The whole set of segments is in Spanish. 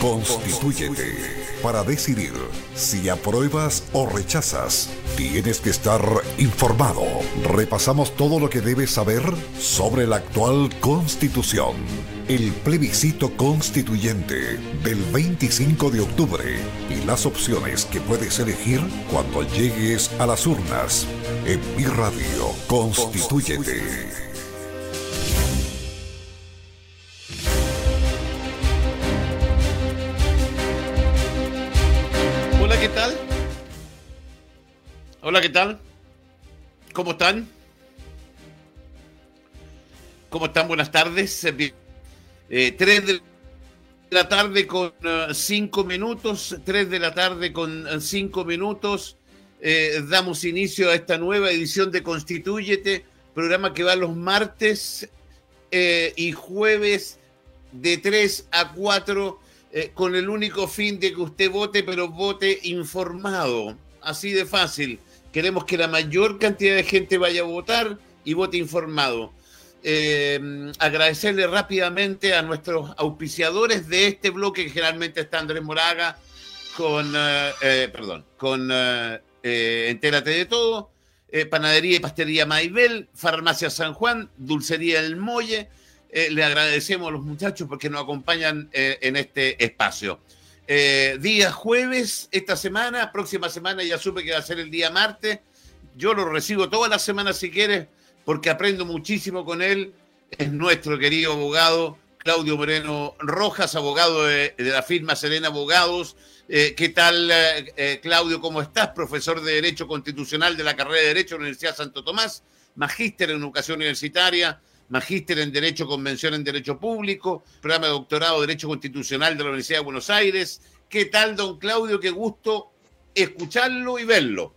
Constitúyete para decidir si apruebas o rechazas. Tienes que estar informado. Repasamos todo lo que debes saber sobre la actual constitución. El plebiscito constituyente del 25 de octubre y las opciones que puedes elegir cuando llegues a las urnas. En mi radio, Constitúyete. Hola, ¿qué tal? ¿Cómo están? ¿Cómo están? Buenas tardes. Eh, tres de la tarde con eh, cinco minutos. Tres de la tarde con eh, cinco minutos. damos inicio a esta nueva edición de Constitúyete, programa que va los martes y jueves de 3 a 4 con el único fin de que usted vote, pero vote informado. Así de fácil Queremos que la mayor cantidad de gente vaya a votar y vote informado. Eh, agradecerle rápidamente a nuestros auspiciadores de este bloque, que generalmente está Andrés Moraga, con, eh, eh, perdón, con Entérate de Todo, Panadería y Pastelería Maibel, Farmacia San Juan, Dulcería El Molle. le agradecemos a los muchachos porque nos acompañan en este espacio. Eh, día jueves esta semana, próxima semana ya supe que va a ser el día martes. Yo lo recibo todas las semanas si quieres, porque aprendo muchísimo con él. Es nuestro querido abogado Claudio Moreno Rojas, abogado de, la firma Serena Abogados. Eh, ¿Qué tal, eh, Claudio? ¿Cómo estás? Profesor de Derecho Constitucional de la carrera de Derecho de la Universidad Santo Tomás, magíster en Educación Universitaria, magíster en Derecho Convención en Derecho Público, programa de doctorado en Derecho Constitucional de la Universidad de Buenos Aires. ¿Qué tal, don Claudio? Qué gusto escucharlo y verlo.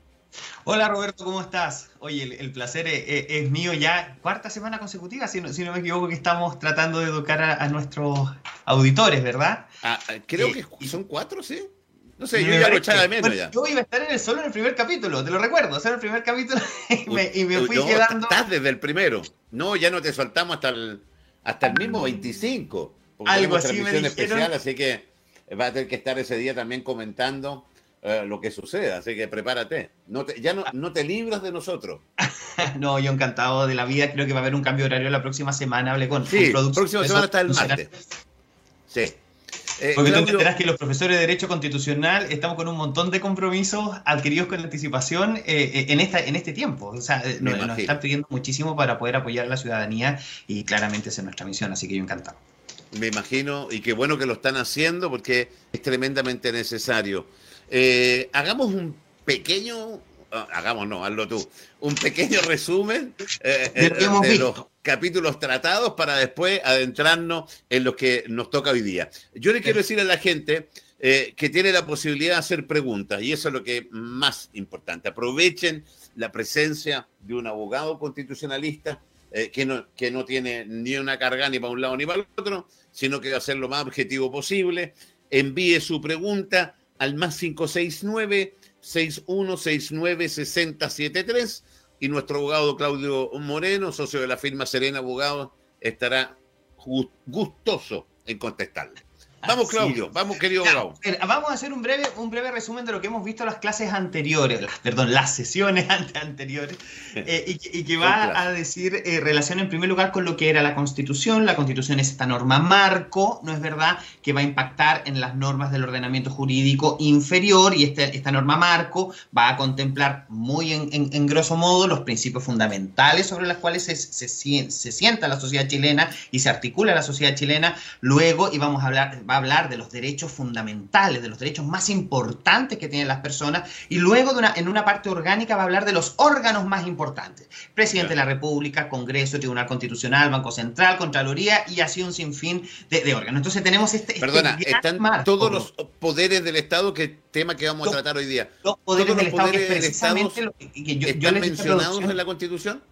Hola Roberto, ¿cómo estás? Oye, el, placer es, mío ya, cuarta semana consecutiva, si no, me equivoco, que estamos tratando de educar a, nuestros auditores, ¿verdad? Ah, creo eh, que son cuatro, ¿sí? No sé, yo ya lo echaba de menos ya. Yo iba a estar en el solo en el primer capítulo, te lo recuerdo, o el primer capítulo y me, fui quedando. Estás desde el primero. No, ya no te soltamos hasta el, hasta el mismo 25. Porque Algo así me dijeron. especial, así que va a tener que estar ese día también comentando eh, lo que suceda. Así que prepárate. No ya no, no te libras de nosotros. no, yo encantado de la vida. Creo que va a haber un cambio de horario la próxima semana. Hablé con. Sí, la próxima semana está el martes. Sí. Eh, Porque tú entenderás que los profesores de Derecho Constitucional estamos con un montón de compromisos adquiridos con anticipación eh, eh, en, esta, en este tiempo. O sea, nos, están pidiendo muchísimo para poder apoyar a la ciudadanía y claramente esa es nuestra misión, así que yo encantado. Me imagino, y qué bueno que lo están haciendo porque es tremendamente necesario. hagamos un pequeño, ah, hagamos no, hazlo tú, un pequeño resumen de los capítulos tratados para después adentrarnos en lo que nos toca hoy día. Yo le quiero decir a la gente eh, que tiene la posibilidad de hacer preguntas y eso es lo que más importante. Aprovechen la presencia de un abogado constitucionalista eh, que, no, que no tiene ni una carga ni para un lado ni para el otro, sino que va a ser lo más objetivo posible. Envíe su pregunta al más 569 6169 6073 y nuestro abogado Claudio Moreno, socio de la firma Serena Abogados, estará gustoso en contestarle. Vamos, Claudio, vamos, querido abogado. Vamos a hacer un breve, un breve resumen de lo que hemos visto en las clases anteriores, perdón, las sesiones anteriores, eh, y, que va a decir eh, relación en primer lugar con lo que era la Constitución. La Constitución es esta norma marco, ¿no es verdad?, que va a impactar en las normas del ordenamiento jurídico inferior, y este, esta norma marco va a contemplar muy en, en, grosso modo los principios fundamentales sobre los cuales se, se, se, sienta la sociedad chilena y se articula la sociedad chilena. Luego, y vamos a hablar hablar de los derechos fundamentales, de los derechos más importantes que tienen las personas, y luego de una, en una parte orgánica va a hablar de los órganos más importantes. Presidente de la República, Congreso, Tribunal Constitucional, Banco Central, Contraloría y así un sinfín de, de órganos. Entonces tenemos este... este Perdona, están todos los poderes del Estado, que tema que vamos a tratar hoy día. Los poderes, del, Estado, precisamente lo que, yo, ¿Están mencionados en la Constitución?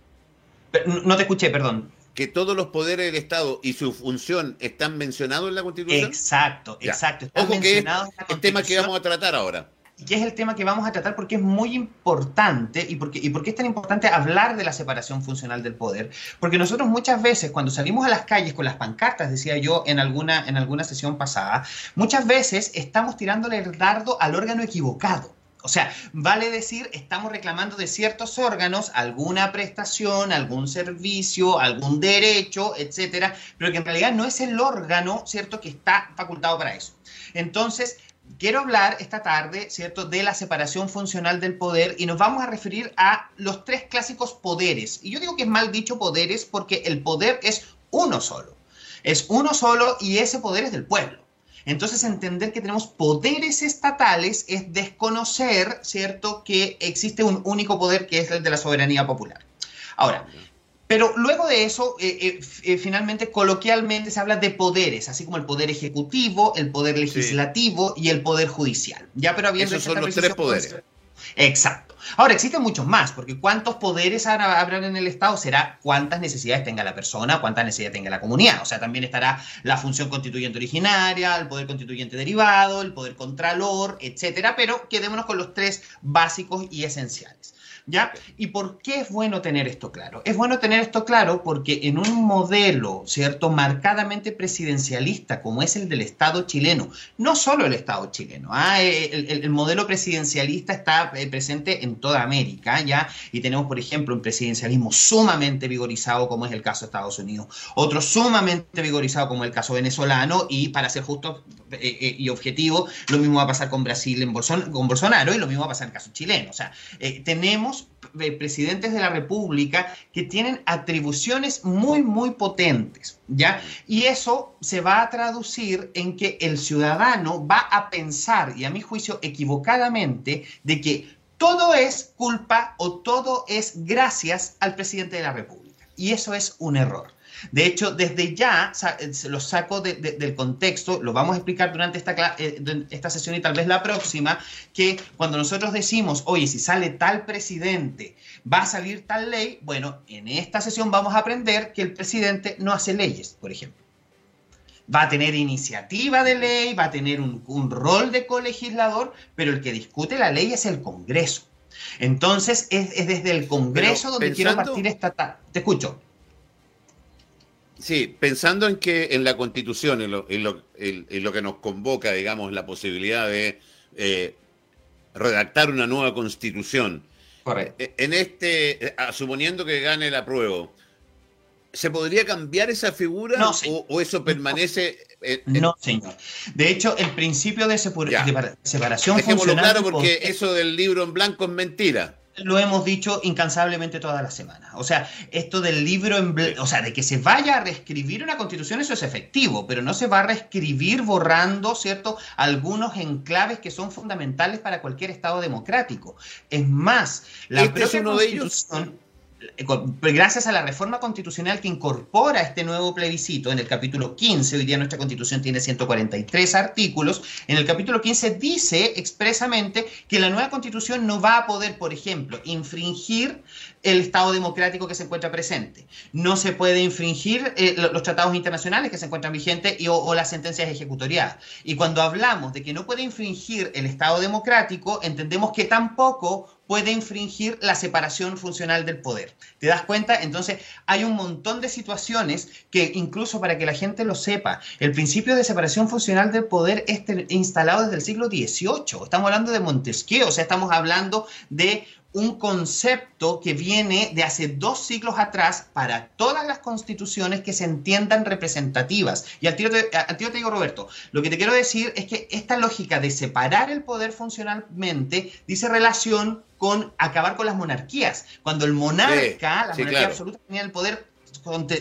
No te escuché, perdón que todos los poderes del Estado y su función están mencionados en la Constitución? Exacto, exacto. Ojo que es el tema que vamos a tratar ahora. que es el tema que vamos a tratar porque es muy importante y porque, y porque es tan importante hablar de la separación funcional del poder. Porque nosotros muchas veces cuando salimos a las calles con las pancartas, decía yo en alguna, en alguna sesión pasada, muchas veces estamos tirándole el dardo al órgano equivocado. O sea, vale decir, estamos reclamando de ciertos órganos alguna prestación, algún servicio, algún derecho, etcétera, pero que en realidad no es el órgano, ¿cierto?, que está facultado para eso. Entonces, quiero hablar esta tarde, ¿cierto?, de la separación funcional del poder y nos vamos a referir a los tres clásicos poderes. Y yo digo que es mal dicho poderes porque el poder es uno solo. Es uno solo y ese poder es del pueblo. Entonces, entender que tenemos poderes estatales es desconocer, ¿cierto?, que existe un único poder que es el de la soberanía popular. Ahora, pero luego de eso, eh, eh, eh, finalmente, coloquialmente se habla de poderes, así como el poder ejecutivo, el poder legislativo y el poder judicial. Ya, pero habiendo Esos son los tres poderes. Exacto. Ahora, existen muchos más, porque ¿cuántos poderes habrán en el Estado? Será cuántas necesidades tenga la persona, cuántas necesidades tenga la comunidad. O sea, también estará la función constituyente originaria, el poder constituyente derivado, el poder contralor, etcétera, pero quedémonos con los tres básicos y esenciales. ¿Ya? ¿Y por qué es bueno tener esto claro? Es bueno tener esto claro porque en un modelo, ¿cierto?, marcadamente presidencialista como es el del Estado chileno, no solo el Estado chileno, ¿ah? eh, el, modelo presidencialista está eh, presente en toda América, ¿ya? Y tenemos, por ejemplo, un presidencialismo sumamente vigorizado como es el caso de Estados Unidos, otro sumamente vigorizado como el caso venezolano y para ser justo eh, y objetivo, lo mismo va a pasar con Brasil con Bolsonaro y lo mismo va a pasar en el caso chileno. O sea, tenemos eh, presidentes de la República que tienen atribuciones muy, muy potentes, ¿ya? Y eso se va a traducir en que el ciudadano va a pensar, y a mi juicio equivocadamente, de que todo es culpa o todo es gracias al presidente de la República. Y eso es un error. De hecho, desde ya eh, lo saco del contexto, lo vamos a explicar durante esta, eh, esta sesión y tal vez la próxima, que cuando nosotros decimos, oye, si sale tal presidente, va a salir tal ley, bueno, en esta sesión vamos a aprender que el presidente no hace leyes, por ejemplo. Va a tener iniciativa de ley, va a tener un, rol de colegislador, pero el que discute la ley es el Congreso. Entonces, es, desde el Congreso donde quiero partir esta... Te escucho. Sí, pensando en que en la Constitución, en lo, que nos convoca, digamos, la posibilidad de eh, redactar una nueva Constitución. Correcto. Eh, en este, suponiendo que gane la prueba, ¿se podría cambiar esa figura o, eso permanece? No, señor. De hecho, el principio de, separación Dejémoslo claro porque eso del libro en blanco es mentira lo hemos dicho incansablemente toda la semana. O sea, esto del libro, en o sea, de que se vaya a reescribir una constitución, eso es efectivo, pero no se va a reescribir borrando, ¿cierto?, algunos enclaves que son fundamentales para cualquier Estado democrático. Es más, la este es uno de ellos gracias a la reforma constitucional que incorpora este nuevo plebiscito en el capítulo 15, hoy día nuestra constitución tiene 143 artículos, en el capítulo 15 dice expresamente que la nueva constitución no va a poder, por ejemplo, infringir el Estado democrático que se encuentra presente. No se puede infringir eh, los tratados internacionales que se encuentran vigentes y, o, las sentencias ejecutoriadas. Y cuando hablamos de que no puede infringir el Estado democrático, entendemos que tampoco puede infringir la separación funcional del poder. ¿Te das cuenta? Entonces, hay un montón de situaciones que incluso para que la gente lo sepa, el principio de separación funcional del poder es instalado desde el siglo XVIII. Estamos hablando de Montesquieu, o sea, estamos hablando de un concepto que viene de hace dos siglos atrás para todas las constituciones que se entiendan representativas. Y al tiro, te, te digo, Roberto, lo que te quiero decir es que esta lógica de separar el poder funcionalmente dice relación con acabar con las monarquías. Cuando el monarca, la monarquía absoluta, tenía el poder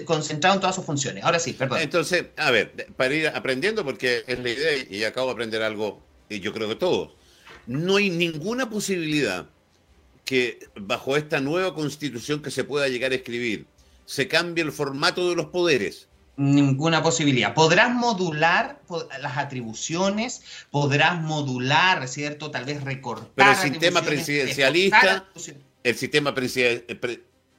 concentrado en todas sus funciones. Ahora sí, perdón. Entonces, a ver, para ir aprendiendo, porque es la idea y acabo de aprender algo, y yo creo que todos, no hay ninguna posibilidad que bajo esta nueva constitución que se pueda llegar a escribir se cambie el formato de los poderes? Ninguna posibilidad. Podrás modular las atribuciones, podrás modular, ¿cierto? Tal vez recortar. Pero el sistema presidencialista, el sistema presidencial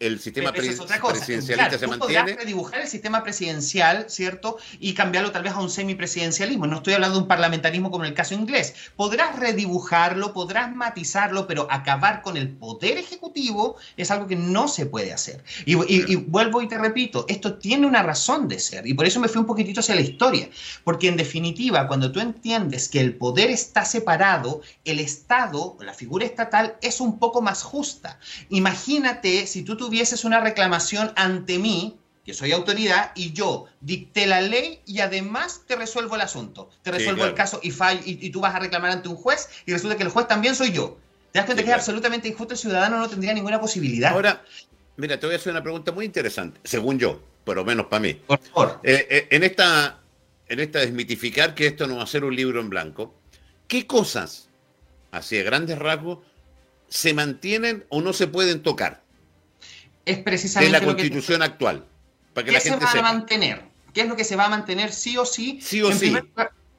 el sistema presidencialista se mantiene. Podrás redibujar el sistema presidencial, ¿cierto? Y cambiarlo tal vez a un semipresidencialismo. No estoy hablando de un parlamentarismo como en el caso inglés. Podrás redibujarlo, podrás matizarlo, pero acabar con el poder ejecutivo es algo que no se puede hacer. Y, y vuelvo y te repito, esto tiene una razón de ser. Y por eso me fui un poquitito hacia la historia. Porque en definitiva, cuando tú entiendes que el poder está separado, el Estado, la figura estatal, es un poco más justa. Imagínate si tú tuvieses una reclamación ante mí, que soy autoridad, y yo dicté la ley y además te resuelvo el asunto. Te resuelvo el caso y, y, tú vas a reclamar ante un juez y resulta que el juez también soy yo. ¿Te das cuenta que es absolutamente injusto? El ciudadano no tendría ninguna posibilidad. Ahora, mira, te voy a hacer una pregunta muy interesante, según yo, por lo menos para mí. Por favor. Eh, eh, en, esta, en esta desmitificar que esto no va a ser un libro en blanco, ¿qué cosas, así de grandes rasgos, se mantienen o no se pueden tocar? Es precisamente de la constitución actual. Para que ¿Qué se va a mantener? ¿Qué es lo que se va a mantener sí o sí? Sí o sí.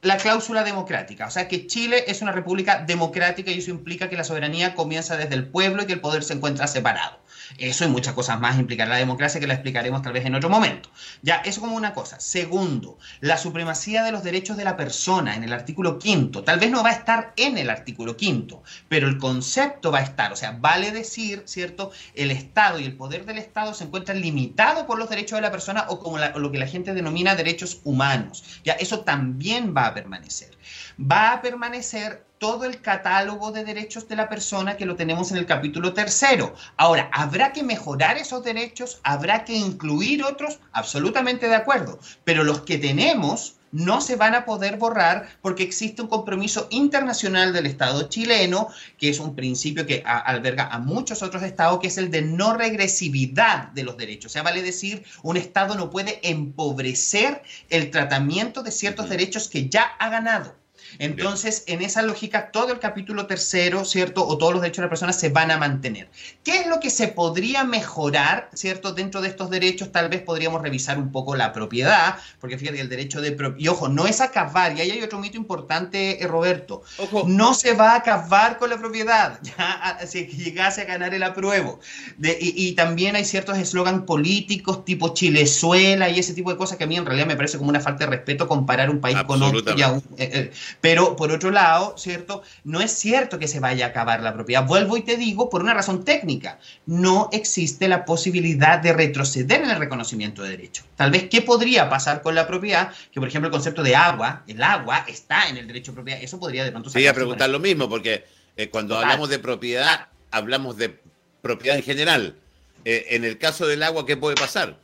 la cláusula democrática. O sea que Chile es una república democrática y eso implica que la soberanía comienza desde el pueblo y que el poder se encuentra separado. Eso y muchas cosas más implicará la democracia que la explicaremos tal vez en otro momento. Ya, eso como una cosa. Segundo, la supremacía de los derechos de la persona en el artículo quinto. Tal vez no va a estar en el artículo quinto, pero el concepto va a estar. O sea, vale decir, ¿cierto? El Estado y el poder del Estado se encuentran limitados por los derechos de la persona o como lo que la gente denomina derechos humanos. Ya, eso también va a permanecer. Va a permanecer todo el catálogo de derechos de la persona que lo tenemos en el capítulo tercero. Ahora, ¿habrá que mejorar esos derechos? ¿Habrá que incluir otros? Absolutamente de acuerdo. Pero los que tenemos no se van a poder borrar porque existe un compromiso internacional del Estado chileno, que es un principio que alberga a muchos otros estados, que es el de no regresividad de los derechos. O sea, vale decir, un Estado no puede empobrecer el tratamiento de ciertos derechos que ya ha ganado. Entonces, en esa lógica, todo el capítulo tercero, ¿cierto? O todos los derechos de la persona se van a mantener. ¿Qué es lo que se podría mejorar, ¿cierto? Dentro de estos derechos, tal vez podríamos revisar un poco la propiedad, porque fíjate, el derecho de propiedad, y ojo, no es acabar, y ahí hay otro mito importante, eh, Roberto, ojo. no se va a acabar con la propiedad, ya si llegase a ganar el apruebo. y, también hay ciertos eslogan políticos tipo Chilezuela y ese tipo de cosas que a mí en realidad me parece como una falta de respeto comparar un país con otro. Ya, eh, eh, pero por otro lado, ¿cierto? No es cierto que se vaya a acabar la propiedad. Vuelvo y te digo, por una razón técnica, no existe la posibilidad de retroceder en el reconocimiento de derecho. Tal vez, ¿qué podría pasar con la propiedad? Que, por ejemplo, el concepto de agua, el agua está en el derecho de propiedad. Eso podría de pronto Sí, a preguntar lo mismo, porque eh, cuando hablamos de propiedad, hablamos de propiedad en general. Eh, en el caso del agua, ¿qué puede pasar?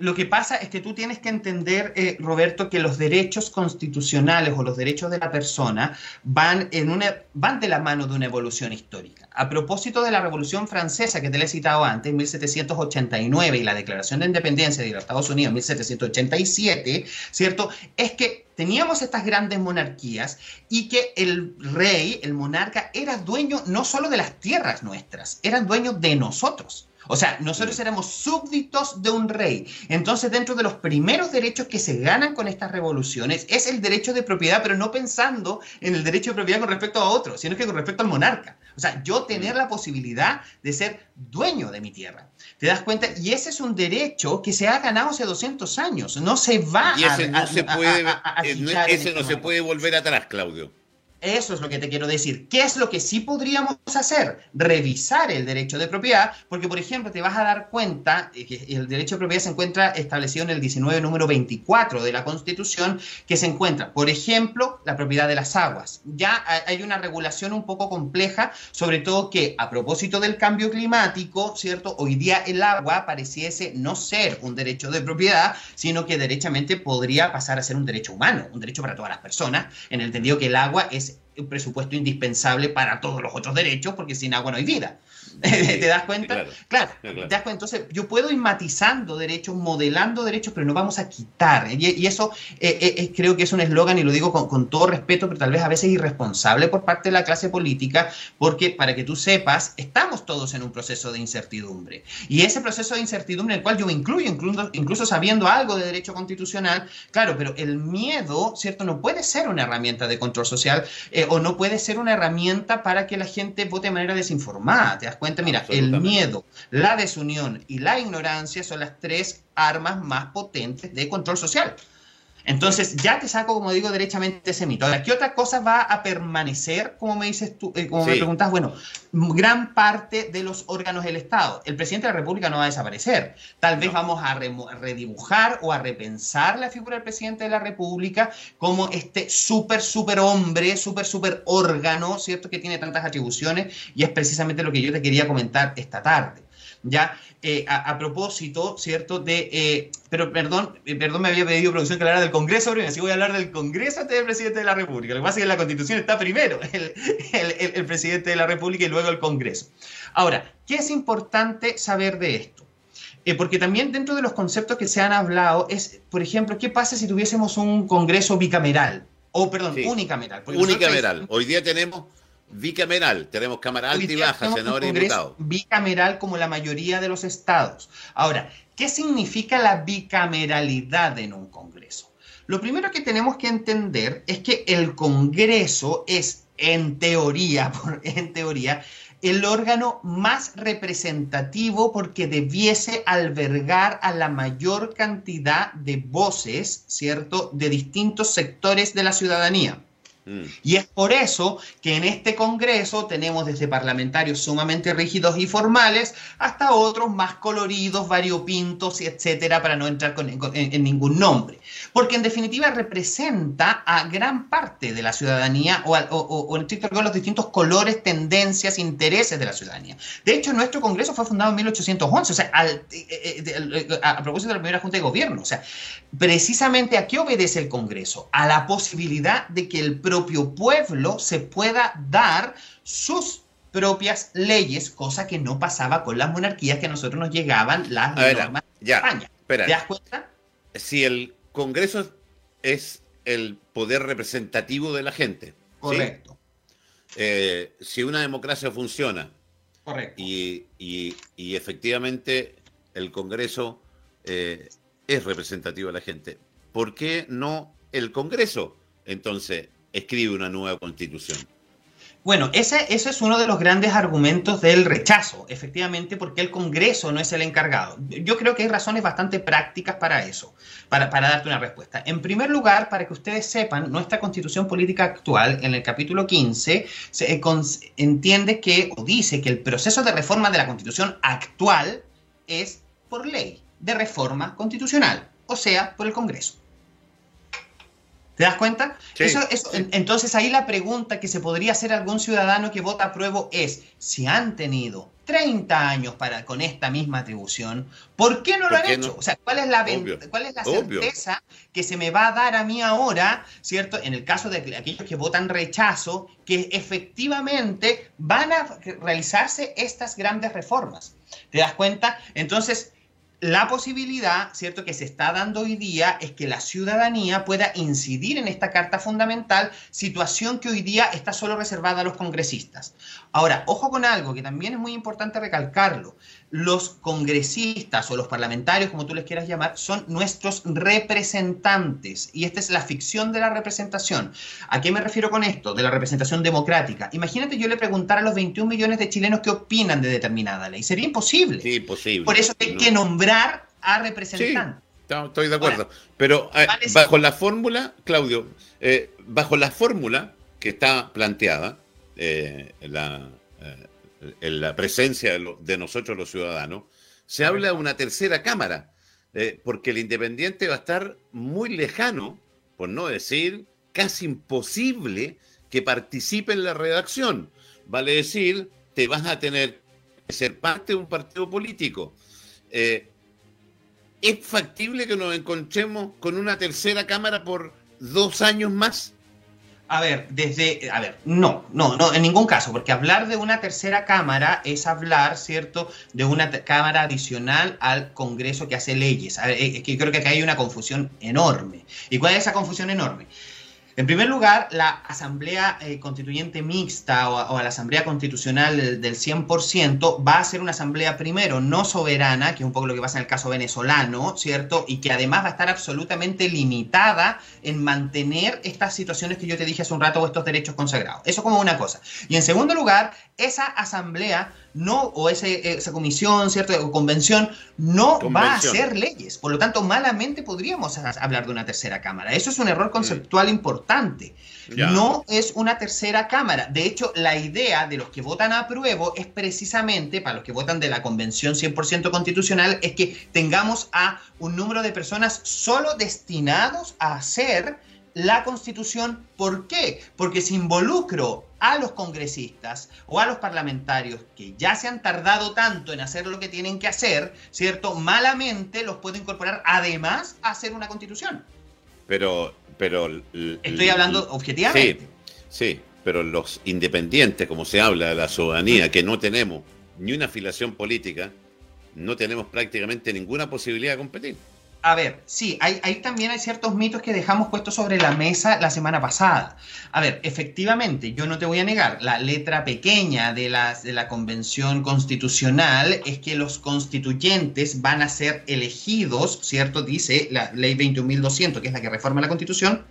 Lo que pasa es que tú tienes que entender, eh, Roberto, que los derechos constitucionales o los derechos de la persona van, en una, van de la mano de una evolución histórica. A propósito de la Revolución Francesa que te le he citado antes, en 1789, y la Declaración de Independencia de los Estados Unidos en 1787, ¿cierto? Es que teníamos estas grandes monarquías y que el rey, el monarca, era dueño no solo de las tierras nuestras, eran dueños de nosotros. O sea, nosotros éramos súbditos de un rey. Entonces, dentro de los primeros derechos que se ganan con estas revoluciones es el derecho de propiedad, pero no pensando en el derecho de propiedad con respecto a otro, sino que con respecto al monarca. O sea, yo tener la posibilidad de ser dueño de mi tierra. ¿Te das cuenta? Y ese es un derecho que se ha ganado hace 200 años. No se va y ese no se puede, ese no se puede volver atrás, Claudio. Eso es lo que te quiero decir. ¿Qué es lo que sí podríamos hacer? Revisar el derecho de propiedad, porque por ejemplo te vas a dar cuenta que el derecho de propiedad se encuentra establecido en el 19 número 24 de la Constitución, que se encuentra, por ejemplo, la propiedad de las aguas. Ya hay una regulación un poco compleja, sobre todo que a propósito del cambio climático, ¿cierto? Hoy día el agua pareciese no ser un derecho de propiedad, sino que derechamente podría pasar a ser un derecho humano, un derecho para todas las personas, en el entendido que el agua es un presupuesto indispensable para todos los otros derechos, porque sin agua no hay vida. ¿Te das cuenta? Claro, ¿te das cuenta? Entonces, yo puedo ir matizando derechos, modelando derechos, pero no vamos a quitar. Y, eso eh, eh, eh, creo que es un eslogan, y lo digo con, todo respeto, pero tal vez a veces irresponsable por parte de la clase política, porque para que tú sepas, estamos todos en un proceso de incertidumbre. Y ese proceso de incertidumbre, en el cual yo me incluyo, incluso, incluso sabiendo algo de derecho constitucional, claro, pero el miedo, ¿cierto? No puede ser una herramienta de control social eh, o no puede ser una herramienta para que la gente vote de manera desinformada. ¿Te das cuenta? Mira, el miedo, la desunión y la ignorancia son las tres armas más potentes de control social. Entonces, ya te saco, como digo, derechamente ese mito. Ahora, ¿qué otra cosa va a permanecer, como me dices tú, eh, como me preguntas? Bueno, gran parte de los órganos del Estado. El presidente de la República no va a desaparecer. Tal vez vamos a redibujar o a repensar la figura del presidente de la República como este súper, súper hombre, súper, súper órgano, ¿cierto? Que tiene tantas atribuciones y es precisamente lo que yo te quería comentar esta tarde. ¿Ya? Eh, a, propósito, ¿cierto? De, eh, pero perdón, eh, perdón, me había pedido producción que hablara del Congreso primero, así voy a hablar del Congreso antes del presidente de la República. Lo que pasa es que en la Constitución está primero el, el presidente de la República y luego el Congreso. Ahora, ¿qué es importante saber de esto? porque también dentro de los conceptos que se han hablado es, por ejemplo, ¿qué pasa si tuviésemos un Congreso bicameral? O, perdón, unicameral. Unicameral. Hoy día tenemos bicameral. Tenemos Cámara Alta y Baja, senadores y diputados. Bicameral como la mayoría de los estados. Ahora, ¿qué significa la bicameralidad en un Congreso? Lo primero que tenemos que entender es que el Congreso es, en teoría, en teoría, el órgano más representativo porque debiese albergar a la mayor cantidad de voces, ¿cierto?, de distintos sectores de la ciudadanía. Mm. Y es por eso que en este Congreso tenemos desde parlamentarios sumamente rígidos y formales hasta otros más coloridos, variopintos, etcétera, para no entrar en, ningún nombre. Porque en definitiva representa a gran parte de la ciudadanía o, o, en estricto rigor los distintos colores, tendencias, intereses de la ciudadanía. De hecho, nuestro Congreso fue fundado en 1811, o sea, eh, eh, eh, a propósito de la primera Junta de Gobierno. O sea, precisamente a qué obedece el Congreso? A la posibilidad de que el propio pueblo se pueda dar sus propias leyes, cosa que no pasaba con las monarquías que a nosotros nos llegaban las normas de España. ¿Te das cuenta? Si el Congreso es el poder representativo de la gente. Correcto. Eh, si una democracia funciona Y, efectivamente el Congreso eh, es representativo de la gente, ¿por qué no el Congreso? Entonces, escribe una nueva constitución. Bueno, ese, es uno de los grandes argumentos del rechazo, efectivamente, porque el Congreso no es el encargado. Yo creo que hay razones bastante prácticas para eso, para, darte una respuesta. En primer lugar, para que ustedes sepan, nuestra constitución política actual, en el capítulo 15, se entiende que, o dice que el proceso de reforma de la constitución actual es por ley de reforma constitucional, o sea, por el Congreso. ¿Te das cuenta? eso, entonces ahí la pregunta que se podría hacer a algún ciudadano que vota a prueba es, si han tenido 30 años para, con esta misma atribución, ¿por qué no lo han hecho? O sea, ¿cuál es la, cuál es la certeza que se me va a dar a mí ahora, ¿cierto? En el caso de aquellos que votan rechazo, que efectivamente van a realizarse estas grandes reformas. ¿Te das cuenta? Entonces, la posibilidad, ¿cierto?, que se está dando hoy día es que la ciudadanía pueda incidir en esta carta fundamental, situación que hoy día está solo reservada a los congresistas. Ahora, ojo con algo que también es muy importante recalcarlo los congresistas o los parlamentarios, como tú les quieras llamar, son nuestros representantes. Y esta es la ficción de la representación. ¿A qué me refiero con esto? De la representación democrática. Imagínate yo le preguntara a los 21 millones de chilenos qué opinan de determinada ley. Sería imposible. Sí, imposible. Por eso hay que nombrar a representantes. Sí, estoy de acuerdo. Pero eh, bajo la fórmula, Claudio, eh, bajo la fórmula que está planteada, eh, la en la presencia de, nosotros los ciudadanos, se habla de una tercera cámara, eh, porque el independiente va a estar muy lejano, por no decir casi imposible, que participe en la redacción. Vale decir, te vas a tener que ser parte de un partido político. Eh, ¿Es factible que nos encontremos con una tercera cámara por dos años más? A ver, desde, a ver, no, no, no, en ningún caso, porque hablar de una tercera cámara es hablar, ¿cierto?, de una cámara adicional al Congreso que hace leyes. Eh, es que creo que acá hay una confusión enorme. ¿Y cuál es esa confusión enorme? En primer lugar, la Asamblea eh, Constituyente Mixta o, la Asamblea Constitucional del, 100% va a ser una asamblea primero no soberana, que es un poco lo que pasa en el caso venezolano, ¿cierto? Y que además va a estar absolutamente limitada en mantener estas situaciones que yo te dije hace un rato o estos derechos consagrados. Eso como una cosa. Y en segundo lugar, esa asamblea no, o ese, esa comisión, ¿cierto? O convención, no va a hacer leyes. Por lo tanto, malamente podríamos hablar de una tercera cámara. Eso es un error conceptual importante. No es una tercera cámara. De hecho, la idea de los que votan a prueba es precisamente, para los que votan de la convención 100% constitucional, es que tengamos a un número de personas solo destinados a hacer la constitución. ¿Por qué? Porque si involucro a los congresistas o a los parlamentarios que ya se han tardado tanto en hacer lo que tienen que hacer, ¿cierto? Malamente los puedo incorporar además a hacer una constitución. Pero, pero... Estoy hablando objetivamente. Sí, sí, pero los independientes, como se habla de la ciudadanía, que no tenemos ni una afiliación política, no tenemos prácticamente ninguna posibilidad de competir. A ver, sí, hay, también hay ciertos mitos que dejamos puestos sobre la mesa la semana pasada. A ver, efectivamente, yo no te voy a negar, la letra pequeña de la, de la Convención Constitucional es que los constituyentes van a ser elegidos, ¿cierto? Dice la ley 21.200, que es la que reforma la Constitución,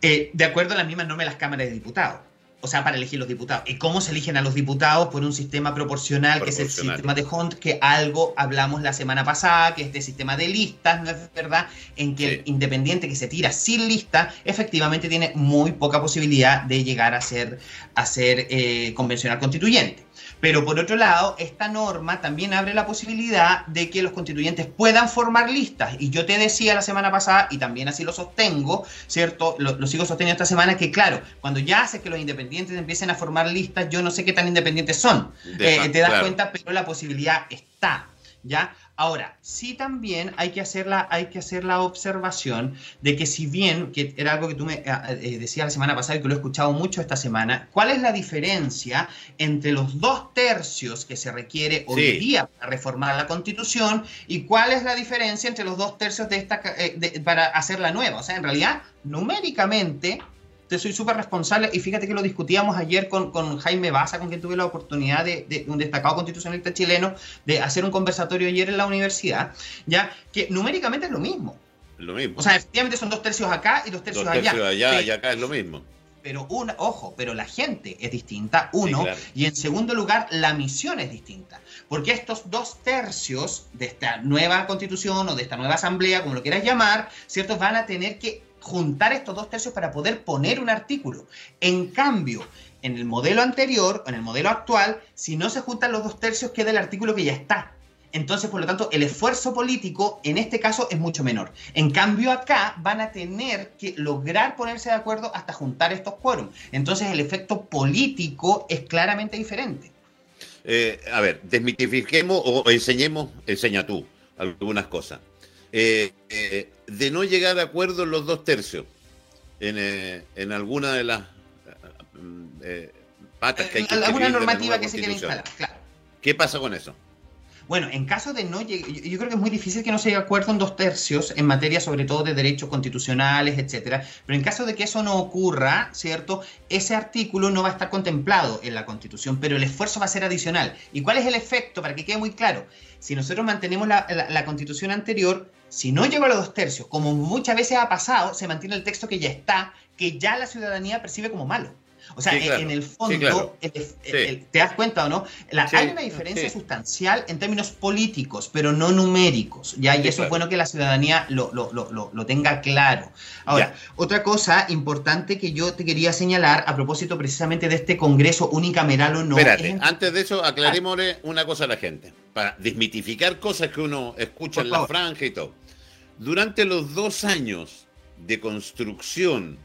eh, de acuerdo a las mismas normas de las cámaras de diputados o sea, para elegir los diputados. ¿Y cómo se eligen a los diputados? Por un sistema proporcional, que es el sistema de Hunt, que algo hablamos la semana pasada, que es este sistema de listas, ¿no es verdad? En que el independiente que se tira sin lista, efectivamente tiene muy poca posibilidad de llegar a ser, a ser eh, convencional constituyente. Pero por otro lado, esta norma también abre la posibilidad de que los constituyentes puedan formar listas. Y yo te decía la semana pasada, y también así lo sostengo, ¿cierto? Lo, sigo sosteniendo esta semana, que claro, cuando ya hace que los independientes empiecen a formar listas, yo no sé qué tan independientes son. Eh, te das cuenta, pero la posibilidad está. ¿Ya? Ahora, sí también hay que, hacer la, hay que hacer la observación de que si bien, que era algo que tú me eh, eh, decías la semana pasada y que lo he escuchado mucho esta semana, ¿cuál es la diferencia entre los dos tercios que se requiere hoy día para reformar la constitución y cuál es la diferencia entre los dos tercios de esta, eh, para hacer la nueva? O sea, en realidad, numéricamente, te soy súper responsable y fíjate que lo discutíamos ayer con, con, Jaime Baza, con quien tuve la oportunidad de, un destacado constitucionalista chileno, de hacer un conversatorio ayer en la universidad, ya que numéricamente es lo mismo. Lo mismo. O sea, efectivamente son dos tercios acá y dos tercios, dos tercios allá. y acá es lo mismo. Pero una, ojo, pero la gente es distinta, uno, y en segundo lugar, la misión es distinta. Porque estos dos tercios de esta nueva constitución o de esta nueva asamblea, como lo quieras llamar, ¿cierto? Van a tener que juntar estos dos tercios para poder poner un artículo. En cambio, en el modelo anterior, en el modelo actual, si no se juntan los dos tercios, queda el artículo que ya está. Entonces, por lo tanto, el esfuerzo político en este caso es mucho menor. En cambio, acá van a tener que lograr ponerse de acuerdo hasta juntar estos quórum. Entonces, el efecto político es claramente diferente. Eh, a ver, desmitifiquemos o enseñemos, enseña tú algunas cosas. Eh, eh, de no llegar a acuerdo en los dos tercios en, eh, alguna de las patas que hay que Alguna normativa que se quiere instalar, claro. ¿Qué pasa con eso? Bueno, en caso de no llegar, yo creo que es muy difícil que no se llegue a acuerdo en dos tercios en materia sobre todo de derechos constitucionales, etcétera. Pero en caso de que eso no ocurra, ¿cierto? Ese artículo no va a estar contemplado en la Constitución, pero el esfuerzo va a ser adicional. ¿Y cuál es el efecto? Para que quede muy claro. Si nosotros mantenemos la, la Constitución anterior, si no llegó a los dos tercios, como muchas veces ha pasado, se mantiene el texto que ya está, que ya la ciudadanía percibe como malo. O sea, en el fondo, ¿te das cuenta o no? hay una diferencia sustancial en términos políticos, pero no numéricos, ¿ya? Y eso es bueno que la ciudadanía lo, lo, tenga claro. Ahora, otra cosa importante que yo te quería señalar a propósito precisamente de este Congreso unicameral o no. Espérate, antes de eso, aclarémosle una cosa a la gente, para desmitificar cosas que uno escucha en la franja y todo. Durante los dos años de construcción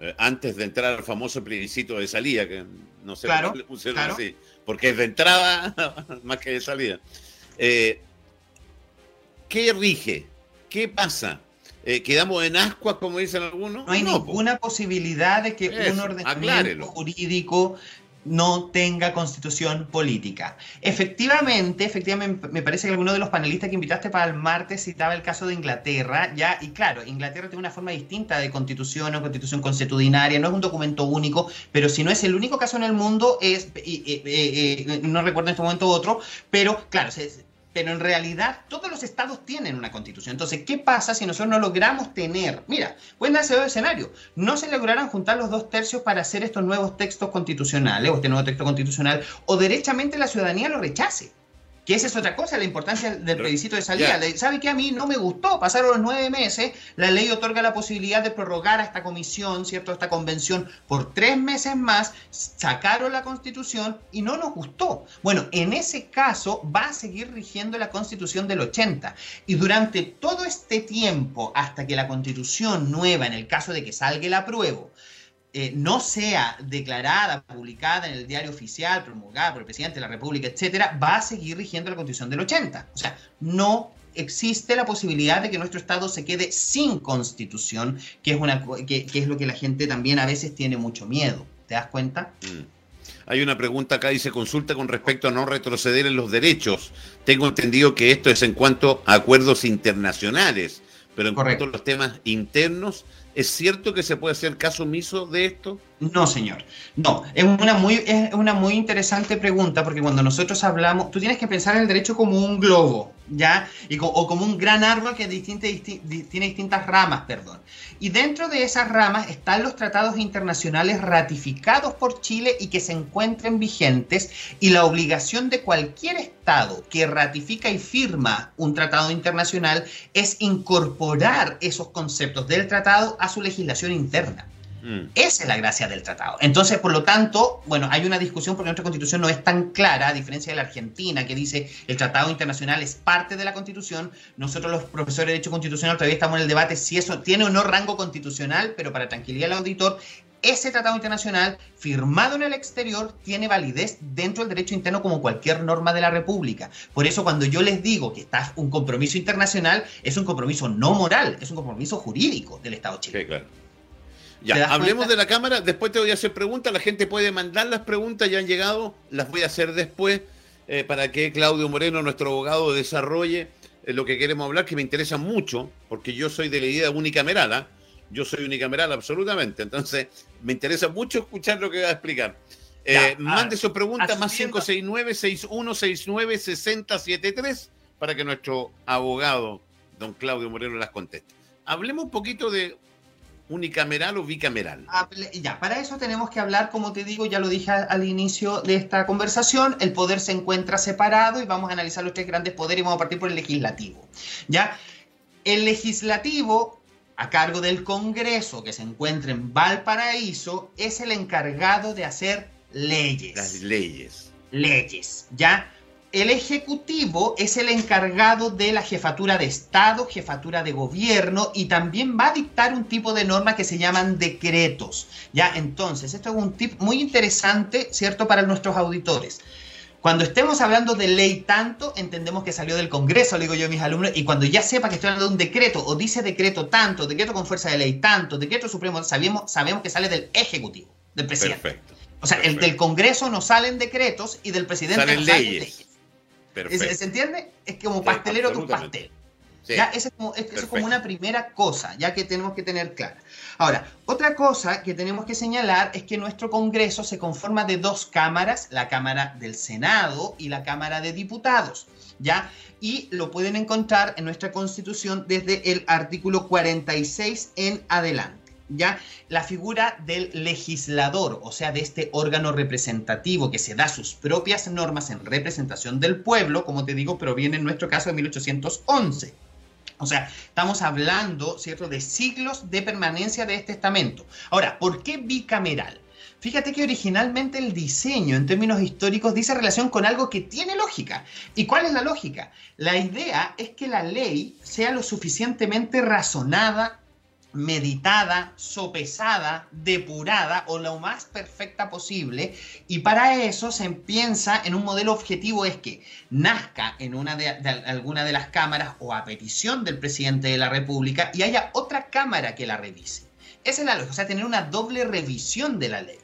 eh, antes de entrar al famoso plebiscito de salida, que no sé por qué le pusieron así, porque es de entrada más que de salida. Eh, ¿Qué rige? ¿Qué pasa? Eh, ¿Quedamos en ascuas, como dicen algunos? No hay ninguna posibilidad de que un ordenamiento jurídico no tenga constitución política. Efectivamente, efectivamente, me parece que alguno de los panelistas que invitaste para el martes citaba el caso de Inglaterra, ya, y claro, Inglaterra tiene una forma distinta de constitución o constitución consuetudinaria, no es un documento único, pero si no es el único caso en el mundo, es, no recuerdo en este momento otro, pero claro, se, pero en realidad todos los estados tienen una constitución. Entonces, ¿qué pasa si nosotros no logramos tener? Mira, pueden darse dos escenarios. No se lograrán juntar los dos tercios para hacer estos nuevos textos constitucionales o este nuevo texto constitucional, o derechamente la ciudadanía lo rechace. Que esa es otra cosa, la importancia del plebiscito de salida. ¿Sabe que a mí no me gustó? Pasaron los nueve meses, la ley otorga la posibilidad de prorrogar a esta comisión, ¿cierto? Esta convención por tres meses más, sacaron la constitución y no nos gustó. Bueno, en ese caso va a seguir rigiendo la constitución del 80. Y durante todo este tiempo, hasta que la constitución nueva, en el caso de que salga el apruebo, eh, no sea declarada, publicada en el diario oficial, promulgada por el presidente de la República, etcétera, va a seguir rigiendo la Constitución del 80. O sea, no existe la posibilidad de que nuestro Estado se quede sin constitución, que es, una, que, es lo que la gente también a veces tiene mucho miedo. ¿Te das cuenta? Mm. Hay una pregunta acá, dice consulta con respecto a no retroceder en los derechos. Tengo entendido que esto es en cuanto a acuerdos internacionales, pero en cuanto a los temas internos, ¿Es cierto que se puede hacer caso omiso de esto? No, señor. No, es una, muy, es una muy interesante pregunta porque cuando nosotros hablamos, tú tienes que pensar en el derecho como un globo, ¿ya? Y o como un gran árbol que tiene distintas ramas, perdón. Y dentro de esas ramas están los tratados internacionales ratificados por Chile y que se encuentren vigentes y la obligación de cualquier Estado que ratifica y firma un tratado internacional es incorporar esos conceptos del tratado a su legislación interna. Mm. Esa es la gracia del tratado. Entonces, por lo tanto, bueno, hay una discusión porque nuestra constitución no es tan clara, a diferencia de la Argentina, que dice el tratado internacional es parte de la constitución. Nosotros los profesores de Derecho Constitucional todavía estamos en el debate si eso tiene o no rango constitucional, pero para tranquilidad del auditor, ese tratado internacional firmado en el exterior tiene validez dentro del derecho interno como cualquier norma de la República. Por eso cuando yo les digo que está un compromiso internacional, es un compromiso no moral, es un compromiso jurídico del Estado chileno. Sí, claro. Ya, hablemos de la cámara, después te voy a hacer preguntas, la gente puede mandar las preguntas, ya han llegado, las voy a hacer después eh, para que Claudio Moreno, nuestro abogado, desarrolle eh, lo que queremos hablar, que me interesa mucho, porque yo soy de la idea unicameral, ¿ah? yo soy unicameral absolutamente, entonces me interesa mucho escuchar lo que va a explicar. Eh, mande sus preguntas más 569-6169-6073 para que nuestro abogado, don Claudio Moreno, las conteste. Hablemos un poquito de unicameral o bicameral. Ah, ya, para eso tenemos que hablar, como te digo, ya lo dije al inicio de esta conversación, el poder se encuentra separado y vamos a analizar los tres grandes poderes y vamos a partir por el legislativo. ¿Ya? El legislativo, a cargo del Congreso, que se encuentra en Valparaíso, es el encargado de hacer leyes. Las leyes. Leyes, ¿ya? El Ejecutivo es el encargado de la jefatura de Estado, jefatura de gobierno y también va a dictar un tipo de norma que se llaman decretos. Ya, entonces, esto es un tip muy interesante, ¿cierto?, para nuestros auditores. Cuando estemos hablando de ley tanto, entendemos que salió del Congreso, le digo yo a mis alumnos, y cuando ya sepa que estoy hablando de un decreto, o dice decreto tanto, decreto con fuerza de ley tanto, decreto supremo, sabemos, sabemos que sale del Ejecutivo, del presidente. Perfecto. O sea, el del Congreso no salen decretos y del presidente salen no salen leyes. ¿Se entiende? Es como pastelero tu pastel. ¿Ya? Eso, es como, es, como una primera cosa, ya que tenemos que tener clara. Ahora, otra cosa que tenemos que señalar es que nuestro Congreso se conforma de dos cámaras, la Cámara del Senado y la Cámara de Diputados, ¿ya? Y lo pueden encontrar en nuestra Constitución desde el artículo 46 en adelante. ¿Ya? La figura del legislador, o sea, de este órgano representativo que se da sus propias normas en representación del pueblo, como te digo, proviene en nuestro caso de 1811. O sea, estamos hablando, ¿cierto?, de siglos de permanencia de este estamento. Ahora, ¿por qué bicameral? Fíjate que originalmente el diseño en términos históricos dice relación con algo que tiene lógica. ¿Y cuál es la lógica? La idea es que la ley sea lo suficientemente razonada, meditada, sopesada, depurada o lo más perfecta posible. Y para eso se piensa en un modelo objetivo es que nazca en una de, alguna de las cámaras o a petición del presidente de la República y haya otra cámara que la revise. Esa es la lógica, o sea, tener una doble revisión de la ley.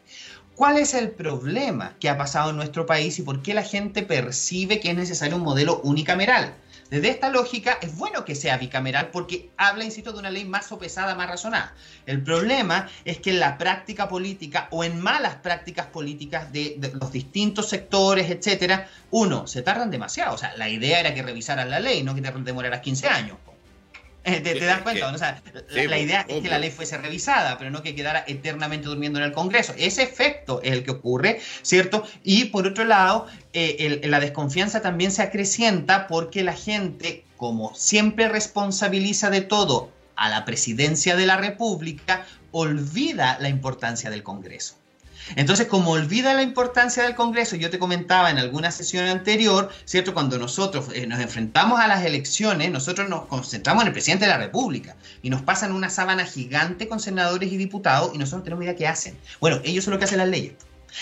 ¿Cuál es el problema que ha pasado en nuestro país y por qué la gente percibe que es necesario un modelo unicameral? Desde esta lógica, es bueno que sea bicameral porque habla, insisto, de una ley más sopesada, más razonada. El problema es que en la práctica política o en malas prácticas políticas de, los distintos sectores, etcétera, uno, se tardan demasiado. O sea, la idea era que revisaran la ley, no que te demoraras 15 años. Eh, ¿Te, das cuenta? O sea, la, idea es que la ley fuese revisada, pero no que quedara eternamente durmiendo en el Congreso. Ese efecto es el que ocurre, ¿cierto? Y por otro lado, eh, la desconfianza también se acrecienta porque la gente, como siempre responsabiliza de todo a la presidencia de la República, olvida la importancia del Congreso. Entonces, como olvida la importancia del Congreso, yo te comentaba en alguna sesión anterior, ¿cierto? Cuando nosotros eh, nos enfrentamos a las elecciones, nosotros nos concentramos en el presidente de la República y nos pasan una sábana gigante con senadores y diputados y nosotros tenemos idea qué hacen. Bueno, ellos son lo que hacen las leyes.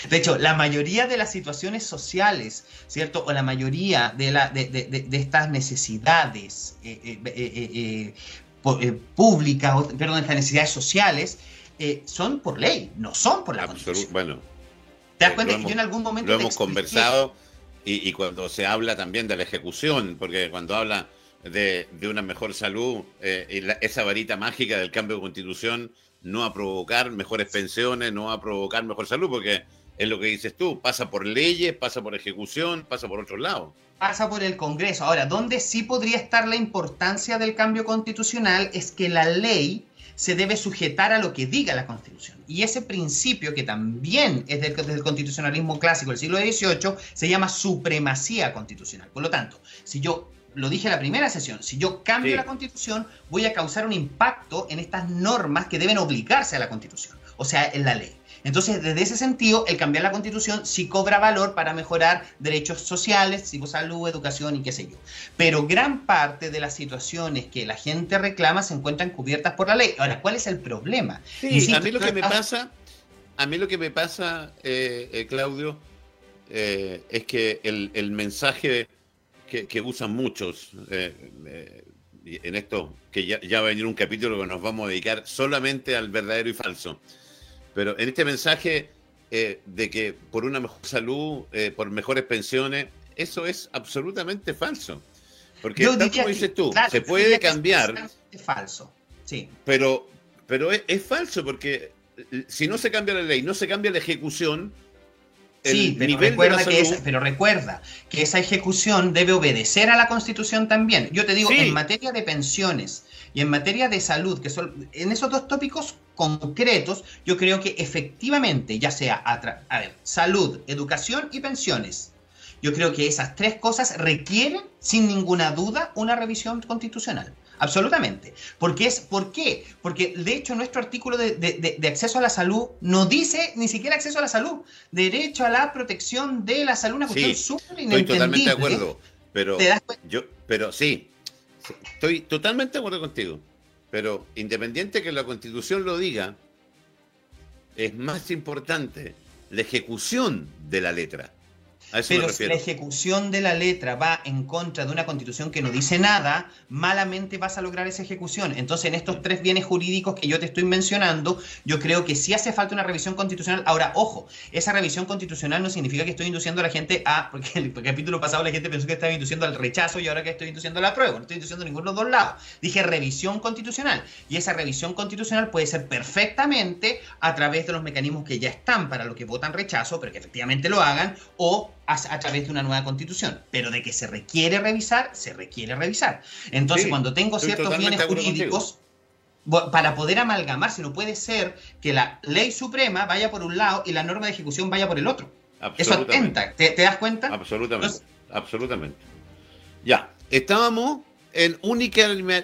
De hecho, la mayoría de las situaciones sociales, ¿cierto? O la mayoría de, estas necesidades eh, eh, públicas, perdón, estas necesidades sociales, eh, son por ley, no son por la Constitución. Bueno, ¿te das cuenta que yo en algún momento... Lo hemos conversado y, cuando se habla también de la ejecución, porque cuando habla de, una mejor salud, eh, esa varita mágica del cambio de constitución no va a provocar mejores pensiones, no va a provocar mejor salud, porque es lo que dices tú, pasa por leyes, pasa por ejecución, pasa por otros lados. Pasa por el Congreso. Ahora, donde sí podría estar la importancia del cambio constitucional es que la ley se debe sujetar a lo que diga la Constitución. Y ese principio, que también es del, constitucionalismo clásico del siglo XVIII, se llama supremacía constitucional. Por lo tanto, si yo lo dije en la primera sesión, si yo cambio la constitución, voy a causar un impacto en estas normas que deben obligarse a la constitución, o sea, en la ley. Entonces, desde ese sentido, el cambiar la constitución sí cobra valor para mejorar derechos sociales, salud, educación y qué sé yo. Pero gran parte de las situaciones que la gente reclama se encuentran cubiertas por la ley. Ahora, ¿cuál es el problema? Sí, a mí lo que me pasa, a mí lo que me pasa, eh, eh, Claudio, eh, es que el, mensaje que, usan muchos en esto, que ya, ya va a venir un capítulo que nos vamos a dedicar solamente al verdadero y falso pero en este mensaje eh, de que por una mejor salud, eh, por mejores pensiones, eso es absolutamente falso. Porque, tal como dices tú, se puede cambiar. Es falso, sí. Pero, pero es, falso porque eh, si no se cambia la ley, no se cambia la ejecución, sí, pero recuerda, que esa, pero recuerda que esa ejecución debe obedecer a la Constitución también. Yo te digo, en materia de pensiones y en materia de salud, que son en esos dos tópicos concretos, yo creo que efectivamente, ya sea a, ver, salud, educación y pensiones, yo creo que esas tres cosas requieren, sin ninguna duda, una revisión constitucional. Absolutamente. Porque es, ¿Por qué? Porque de hecho nuestro artículo de, acceso a la salud no dice ni siquiera acceso a la salud. Derecho a la protección de la salud, una cuestión súper Estoy totalmente de acuerdo. Pero, yo, pero sí, estoy totalmente de acuerdo contigo. Pero independiente que la constitución lo diga, es más importante la ejecución de la letra. Pero si la ejecución de la letra va en contra de una constitución que no dice nada, malamente vas a lograr esa ejecución. Entonces, en estos tres bienes jurídicos que yo te estoy mencionando, yo creo que sí hace falta una revisión constitucional. Ahora, ojo, esa revisión constitucional no significa que estoy induciendo a la gente a, porque el capítulo pasado la gente pensó que estaba induciendo al rechazo y ahora que estoy induciendo a la prueba. No estoy induciendo a ninguno de los dos lados. Dije revisión constitucional. Y esa revisión constitucional puede ser perfectamente a través de los mecanismos que ya están para los que votan rechazo, pero que efectivamente lo hagan, o a, través de una nueva constitución. Pero de que se requiere revisar, se requiere revisar. Entonces, cuando tengo ciertos bienes jurídicos, para poder amalgamar, si no puede ser que la ley suprema vaya por un lado y la norma de ejecución vaya por el otro. Eso atenta. ¿Te, das cuenta? Absolutamente. absolutamente. Ya, estábamos en unicameral,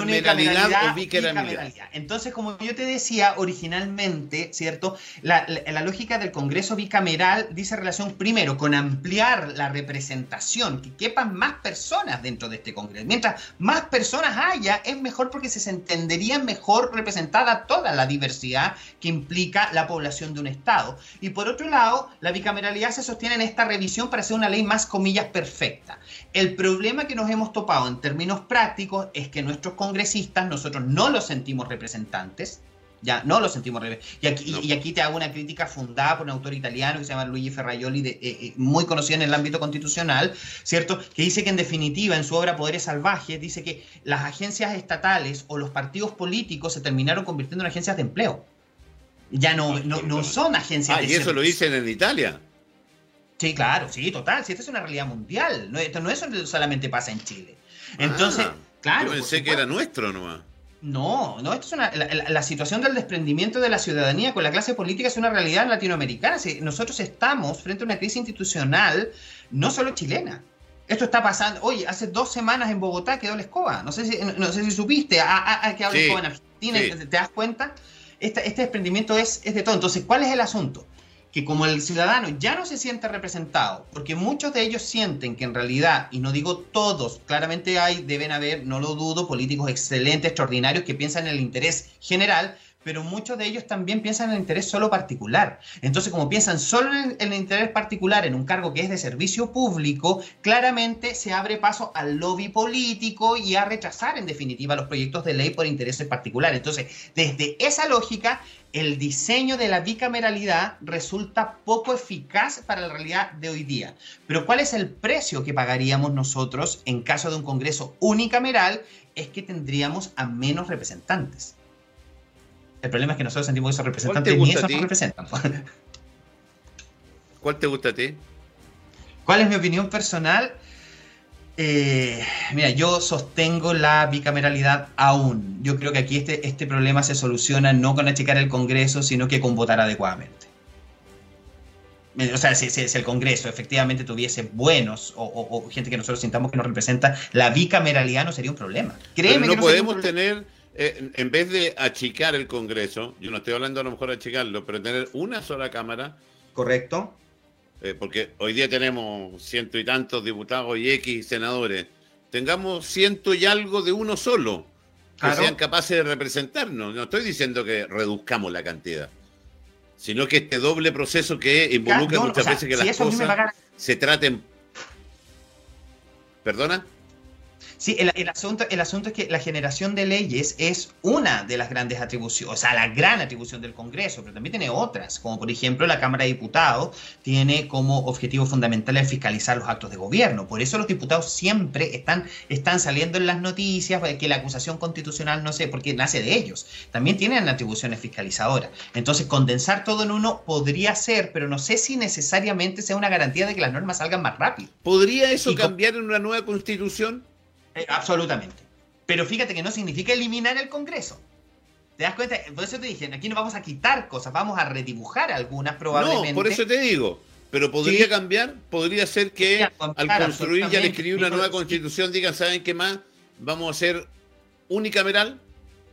unicameralidad, bicameralidad. Entonces, como yo te decía originalmente, ¿cierto? La, lógica del Congreso bicameral dice relación primero con ampliar la representación, que quepan más personas dentro de este Congreso. Mientras más personas haya, es mejor porque se entendería mejor representada toda la diversidad que implica la población de un Estado. Y por otro lado, la bicameralidad se sostiene en esta revisión para hacer una ley más comillas perfecta. El problema que nos hemos topado en términos prácticos es que nuestros congresistas, nosotros no los sentimos representantes, Ya, no lo sentimos. Y aquí, y, aquí te hago una crítica fundada por un autor italiano que se llama Luigi Ferraioli, de, eh, eh, muy conocido en el ámbito constitucional, ¿cierto? Que dice que en definitiva, en su obra Poderes Salvajes, dice que las agencias estatales o los partidos políticos se terminaron convirtiendo en agencias de empleo. Ya no, no, no son agencias ah, de y eso lo dicen en Italia. Sí, claro, sí, total. Si esta es una realidad mundial. No, esto no es solamente pasa en Chile. Entonces, ah, claro. Yo pensé que era nuestro nomás. No, no, esto es una, la, situación del desprendimiento de la ciudadanía con la clase política es una realidad latinoamericana. Si nosotros estamos frente a una crisis institucional no solo chilena. Esto está pasando. Oye, hace dos semanas en Bogotá quedó la escoba. No sé si, no, sé si supiste a, a, que habla escoba en Argentina. ¿Te, das cuenta? Este, este desprendimiento es, es de todo. Entonces, ¿cuál es el asunto? Que como el ciudadano ya no se siente representado, porque muchos de ellos sienten que en realidad, y no digo todos, claramente hay, deben haber, no lo dudo, políticos excelentes, extraordinarios que piensan en el interés general, pero muchos de ellos también piensan en el interés solo particular. Entonces, como piensan solo en el, interés particular en un cargo que es de servicio público, claramente se abre paso al lobby político y a rechazar en definitiva los proyectos de ley por intereses particulares. Entonces, desde esa lógica, el diseño de la bicameralidad resulta poco eficaz para la realidad de hoy día. Pero ¿cuál es el precio que pagaríamos nosotros en caso de un Congreso unicameral? Es que tendríamos a menos representantes. El problema es que nosotros sentimos que esos representantes ni eso nos representan. ¿Cuál te gusta a ti? ¿Cuál es mi opinión personal? Eh, mira, yo sostengo la bicameralidad aún. Yo creo que aquí este, este problema se soluciona no con achicar el Congreso, sino que con votar adecuadamente. O sea, si, el Congreso efectivamente tuviese buenos o, gente que nosotros sintamos que nos representa, la bicameralidad no sería un problema. Créeme no, podemos tener, eh, en vez de achicar el Congreso, yo no estoy hablando a lo mejor de achicarlo, pero tener una sola Cámara. Correcto eh, porque hoy día tenemos ciento y tantos diputados y X senadores, tengamos ciento y algo de uno solo, que sean capaces de representarnos. No estoy diciendo que reduzcamos la cantidad, sino que este doble proceso que involucra muchas veces que las cosas se traten. ¿Perdona? Sí, el, asunto, el asunto es que la generación de leyes es una de las grandes atribuciones, o sea, la gran atribución del Congreso, pero también tiene otras, como por ejemplo la Cámara de Diputados tiene como objetivo fundamental el fiscalizar los actos de gobierno. Por eso los diputados siempre están, están saliendo en las noticias que la acusación constitucional, no sé, porque nace de ellos. También tienen atribuciones fiscalizadoras. Entonces, condensar todo en uno podría ser, pero no sé si necesariamente sea una garantía de que las normas salgan más rápido. ¿Podría eso cambiar en una nueva constitución? Eh, absolutamente. Pero fíjate que no significa eliminar el Congreso. ¿Te das cuenta? Por eso te dije, aquí no vamos a quitar cosas, vamos a redibujar algunas probablemente. No, por eso te digo. Pero podría cambiar, podría ser que al construir y al escribir una nueva constitución digan, ¿saben qué más? Vamos a hacer unicameral.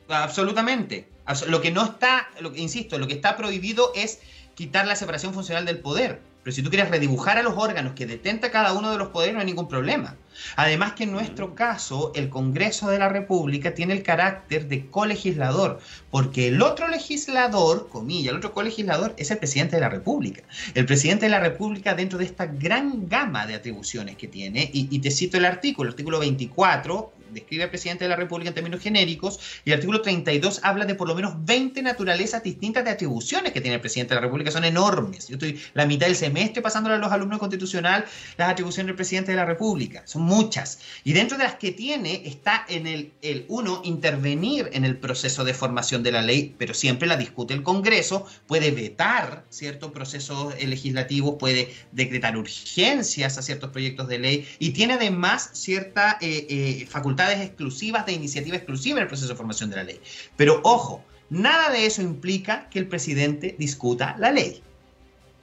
Absolutamente. Lo que no está, lo, insisto, lo que está prohibido es quitar la separación funcional del poder. Pero si tú quieres redibujar a los órganos que detenta cada uno de los poderes, no hay ningún problema. Además que en nuestro caso, el Congreso de la República tiene el carácter de colegislador, porque el otro legislador, comilla, el otro colegislador es el presidente de la República. El presidente de la República dentro de esta gran gama de atribuciones que tiene, y, y te cito el artículo, el artículo 24, describe al presidente de la República en términos genéricos, y el artículo 32 habla de por lo menos 20 naturalezas distintas de atribuciones que tiene el presidente de la República, son enormes. Yo estoy la mitad del semestre pasándole a los alumnos constitucional las atribuciones del presidente de la República, son muchas. Y dentro de las que tiene está en el, el uno, intervenir en el proceso de formación de la ley, pero siempre la discute el Congreso, puede vetar ciertos procesos legislativos, puede decretar urgencias a ciertos proyectos de ley y tiene además cierta eh, eh, facultad exclusivas de iniciativa exclusiva en el proceso de formación de la ley. Pero ojo, nada de eso implica que el presidente discuta la ley,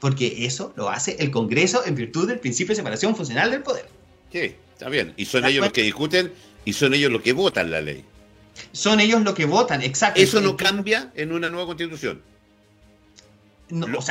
porque eso lo hace el Congreso en virtud del principio de separación funcional del poder. Sí, está bien. Y son ellos los que discuten y son ellos los que votan la ley. Son ellos los que votan, exacto. Eso no cambia en una nueva constitución.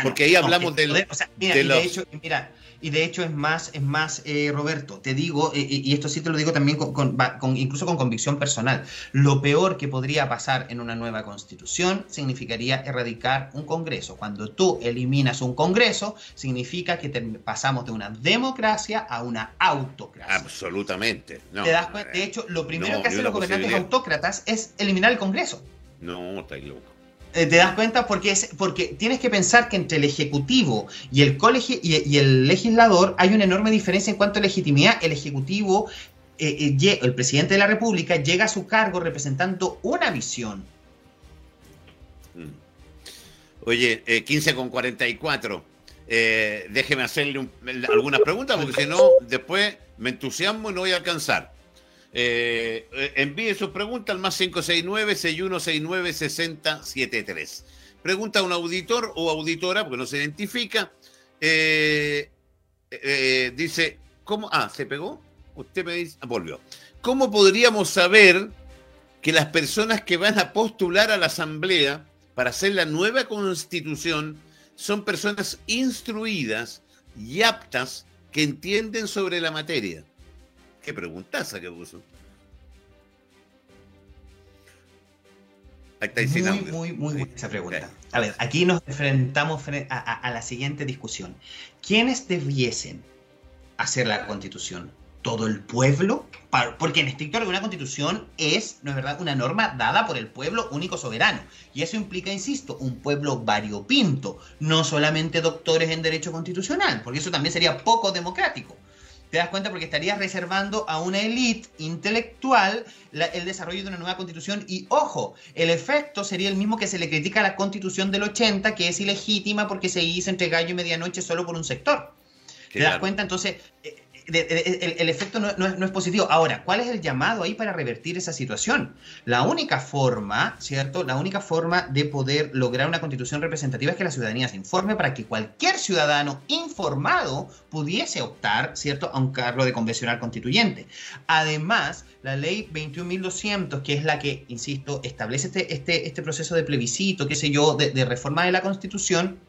porque ahí hablamos del, de, de hecho, mira, y de hecho es más, es más eh, Roberto, te digo, eh, y esto sí te lo digo también con, incluso con convicción personal, lo peor que podría pasar en una nueva constitución significaría erradicar un Congreso. Cuando tú eliminas un Congreso, significa que pasamos de una democracia a una autocracia. Absolutamente. ¿Te das cuenta? De hecho, lo primero que hacen los gobernantes autócratas es eliminar el Congreso. No, estáis loco. Eh, ¿Te das cuenta? Porque, es, porque tienes que pensar que entre el Ejecutivo y el, colegio, y, el legislador hay una enorme diferencia en cuanto a legitimidad. El Ejecutivo, eh, eh, el presidente de la República, llega a su cargo representando una visión. Mm. Oye, 15 con 44. déjeme hacerle algunas preguntas porque si no, después me entusiasmo y no voy a alcanzar. Eh, eh, envíe sus preguntas al más 569-6169-6073. Pregunta a un auditor o auditora, porque no se identifica. Eh, dice, ¿cómo? Ah, ¿se pegó? Usted me dice, ah, volvió. ¿Cómo podríamos saber que las personas que van a postular a la Asamblea para hacer la nueva constitución son personas instruidas y aptas que entienden sobre la materia? Qué preguntaza que puso. muy, muy, muy buena esa pregunta. A ver, aquí nos enfrentamos a, la siguiente discusión. ¿Quiénes debiesen hacer la constitución? ¿Todo el pueblo? Porque en estricto una constitución es, no es verdad, una norma dada por el pueblo único soberano. Y eso implica, insisto, un pueblo variopinto, no solamente doctores en derecho constitucional, porque eso también sería poco democrático. ¿Te das cuenta? Porque estarías reservando a una élite intelectual el desarrollo de una nueva constitución. Y ojo, el efecto sería el mismo que se le critica a la constitución del 80, que es ilegítima porque se hizo entre gallo y medianoche solo por un sector. ¿Te das cuenta? Entonces, eh, el, efecto no, es, positivo. Ahora, ¿cuál es el llamado ahí para revertir esa situación? La única forma, ¿cierto? La única forma de poder lograr una constitución representativa es que la ciudadanía se informe para que cualquier ciudadano informado pudiese optar, ¿cierto?, a un cargo de convencional constituyente. Además, la ley 21.200, que es la que, insisto, establece este, este, este proceso de plebiscito, qué sé yo, de reforma de la constitución,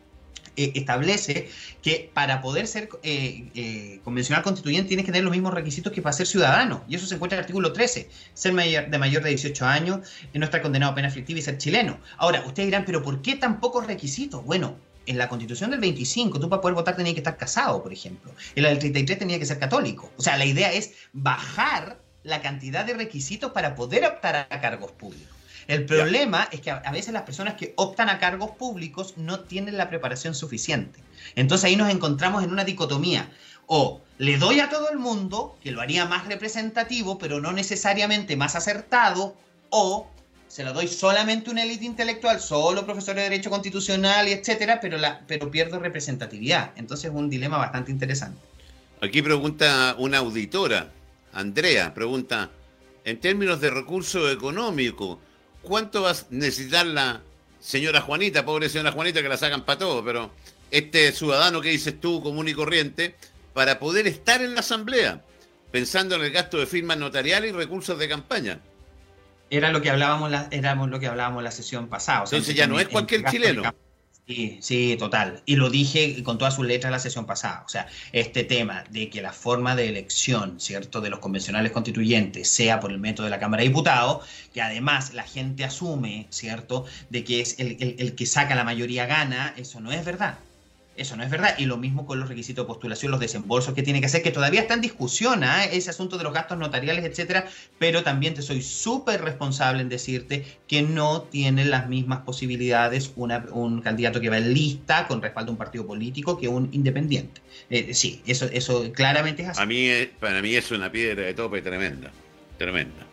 eh, establece que para poder ser eh, eh, convencional constituyente tienes que tener los mismos requisitos que para ser ciudadano. Y eso se encuentra en el artículo 13. Ser mayor, de mayor de 18 años, no estar condenado a pena aflictiva y ser chileno. Ahora, ustedes dirán, pero ¿por qué tan pocos requisitos? Bueno, en la constitución del 25, tú para poder votar tenías que estar casado, por ejemplo. En la del 33 tenía que ser católico. O sea, la idea es bajar la cantidad de requisitos para poder optar a cargos públicos. El problema es que a, veces las personas que optan a cargos públicos no tienen la preparación suficiente. Entonces ahí nos encontramos en una dicotomía. O le doy a todo el mundo, que lo haría más representativo, pero no necesariamente más acertado, o se lo doy solamente a una élite intelectual, solo profesor de Derecho Constitucional y etcétera, pero, la, pero pierdo representatividad. Entonces es un dilema bastante interesante. Aquí pregunta una auditora, Andrea, pregunta, en términos de recurso económico, ¿cuánto va a necesitar la señora Juanita, pobre señora Juanita, que la sacan para todo, pero este ciudadano que dices tú, común y corriente, para poder estar en la asamblea, pensando en el gasto de firmas notariales y recursos de campaña? Era lo que hablábamos, la, éramos lo que hablábamos la sesión pasada. Entonces ya no es cualquier chileno. Sí, sí, total. Y lo dije con todas sus letras la sesión pasada. O sea, este tema de que la forma de elección, ¿cierto?, de los convencionales constituyentes sea por el método de la Cámara de Diputados, que además la gente asume, ¿cierto?, de que es el, el que saca la mayoría gana, eso no es verdad. Eso no es verdad. Y lo mismo con los requisitos de postulación, los desembolsos que tiene que hacer, que todavía está en discusión, ¿ah? ese asunto de los gastos notariales, etcétera. Pero también te soy súper responsable en decirte que no tiene las mismas posibilidades un candidato que va en lista con respaldo a un partido político que un independiente. Eh, sí, eso, eso claramente es así. A mí, para mí es una piedra de tope tremenda. Tremenda.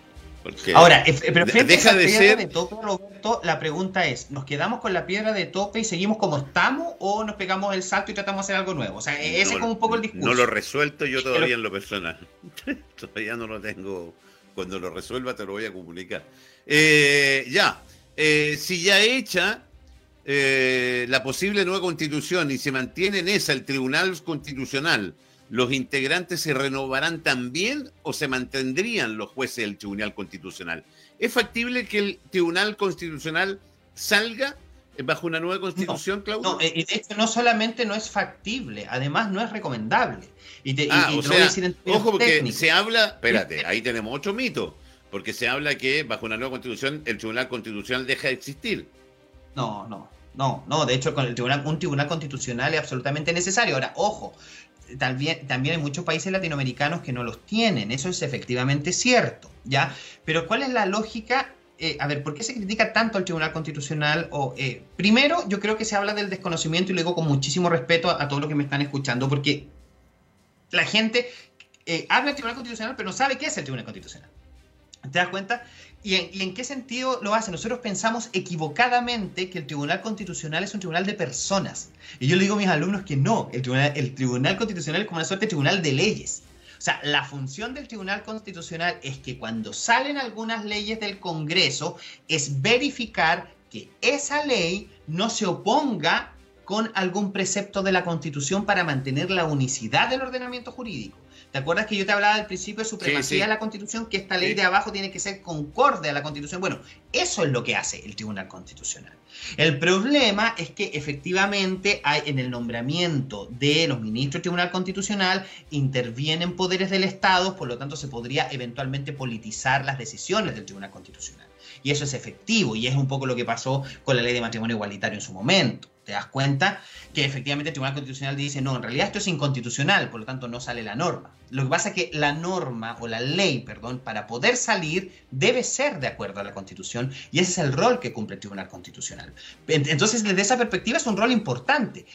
Ahora, pero frente deja de ser... de tope, Roberto, la pregunta es, ¿nos quedamos con la piedra de tope y seguimos como estamos o nos pegamos el salto y tratamos de hacer algo nuevo? O sea, ese es como un poco el discurso. No lo resuelto yo todavía en lo personal. todavía no lo tengo. Cuando lo resuelva te lo voy a comunicar. Eh, ya, eh, si ya hecha eh, la posible nueva constitución y se mantiene en esa el Tribunal Constitucional, ¿los integrantes se renovarán también o se mantendrían los jueces del Tribunal Constitucional? ¿Es factible que el Tribunal Constitucional salga bajo una nueva constitución, Claudio? No, y de hecho no solamente no es factible, además no es recomendable. Y te, ah, sea, ojo, porque se habla, espérate, ahí tenemos otro mito, porque se habla que bajo una nueva constitución el Tribunal Constitucional deja de existir. No, no, no, no, de hecho con el tribunal, un tribunal constitucional es absolutamente necesario. Ahora, ojo, también, también hay muchos países latinoamericanos que no los tienen, eso es efectivamente cierto, ¿ya? Pero ¿cuál es la lógica eh, a ver, ¿por qué se critica tanto al Tribunal Constitucional? O, eh, primero, yo creo que se habla del desconocimiento y luego con muchísimo respeto a, todos los que me están escuchando, porque la gente eh, habla del Tribunal Constitucional, pero no sabe qué es el Tribunal Constitucional. ¿Te das cuenta? ¿Y en, qué sentido lo hace? Nosotros pensamos equivocadamente que el Tribunal Constitucional es un tribunal de personas. Y yo le digo a mis alumnos que no, el Tribunal, el tribunal Constitucional es como una suerte de tribunal de leyes. O sea, la función del Tribunal Constitucional es que cuando salen algunas leyes del Congreso, es verificar que esa ley no se oponga con algún precepto de la Constitución para mantener la unicidad del ordenamiento jurídico. ¿Te acuerdas que yo te hablaba del principio de supremacía de la Constitución, que esta ley de abajo tiene que ser concorde a la Constitución? Bueno, eso es lo que hace el Tribunal Constitucional. El problema es que efectivamente hay en el nombramiento de los ministros del Tribunal Constitucional intervienen poderes del Estado, por lo tanto se podría eventualmente politizar las decisiones del Tribunal Constitucional. Y eso es efectivo y es un poco lo que pasó con la ley de matrimonio igualitario en su momento te das cuenta que efectivamente el Tribunal Constitucional dice, no, en realidad esto es inconstitucional, por lo tanto no sale la norma. Lo que pasa es que la norma o la ley, perdón, para poder salir debe ser de acuerdo a la Constitución y ese es el rol que cumple el Tribunal Constitucional. Entonces, desde esa perspectiva es un rol importante.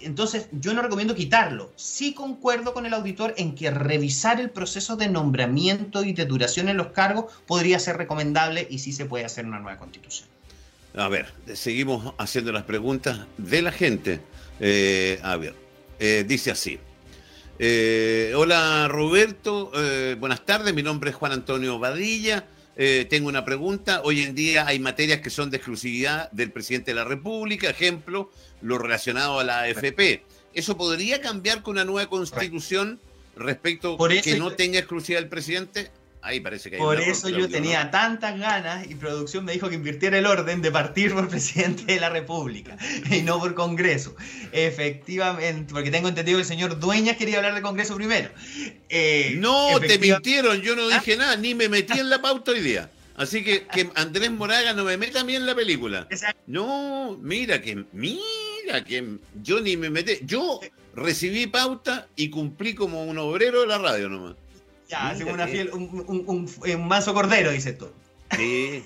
Entonces, yo no recomiendo quitarlo. Sí concuerdo con el auditor en que revisar el proceso de nombramiento y de duración en los cargos podría ser recomendable y sí se puede hacer una nueva Constitución. A ver, seguimos haciendo las preguntas de la gente. Eh, a ver, eh, dice así. Eh, hola Roberto, buenas tardes, mi nombre es Juan Antonio Badilla. tengo una pregunta. Hoy en día hay materias que son de exclusividad del presidente de la República, ejemplo, lo relacionado a la AFP. ¿Eso podría cambiar con una nueva constitución respecto a que no tenga exclusividad del presidente? Parece que Por eso yo tenía tantas ganas y producción me dijo que invirtiera el orden de partir por presidente de la República y no por Congreso. Efectivamente, porque tengo entendido que el señor Dueñas quería hablar de Congreso primero. Eh, no, te mintieron, yo no dije ¿Ah? nada, ni me metí en la pauta hoy día. Así que que Andrés Moraga no me meta a mí en la película. No, mira que, mira que yo ni me metí. Yo recibí pauta y cumplí como un obrero de la radio nomás. Ya, una fiel, un, un, un, un, manso cordero, dices tú. Sí.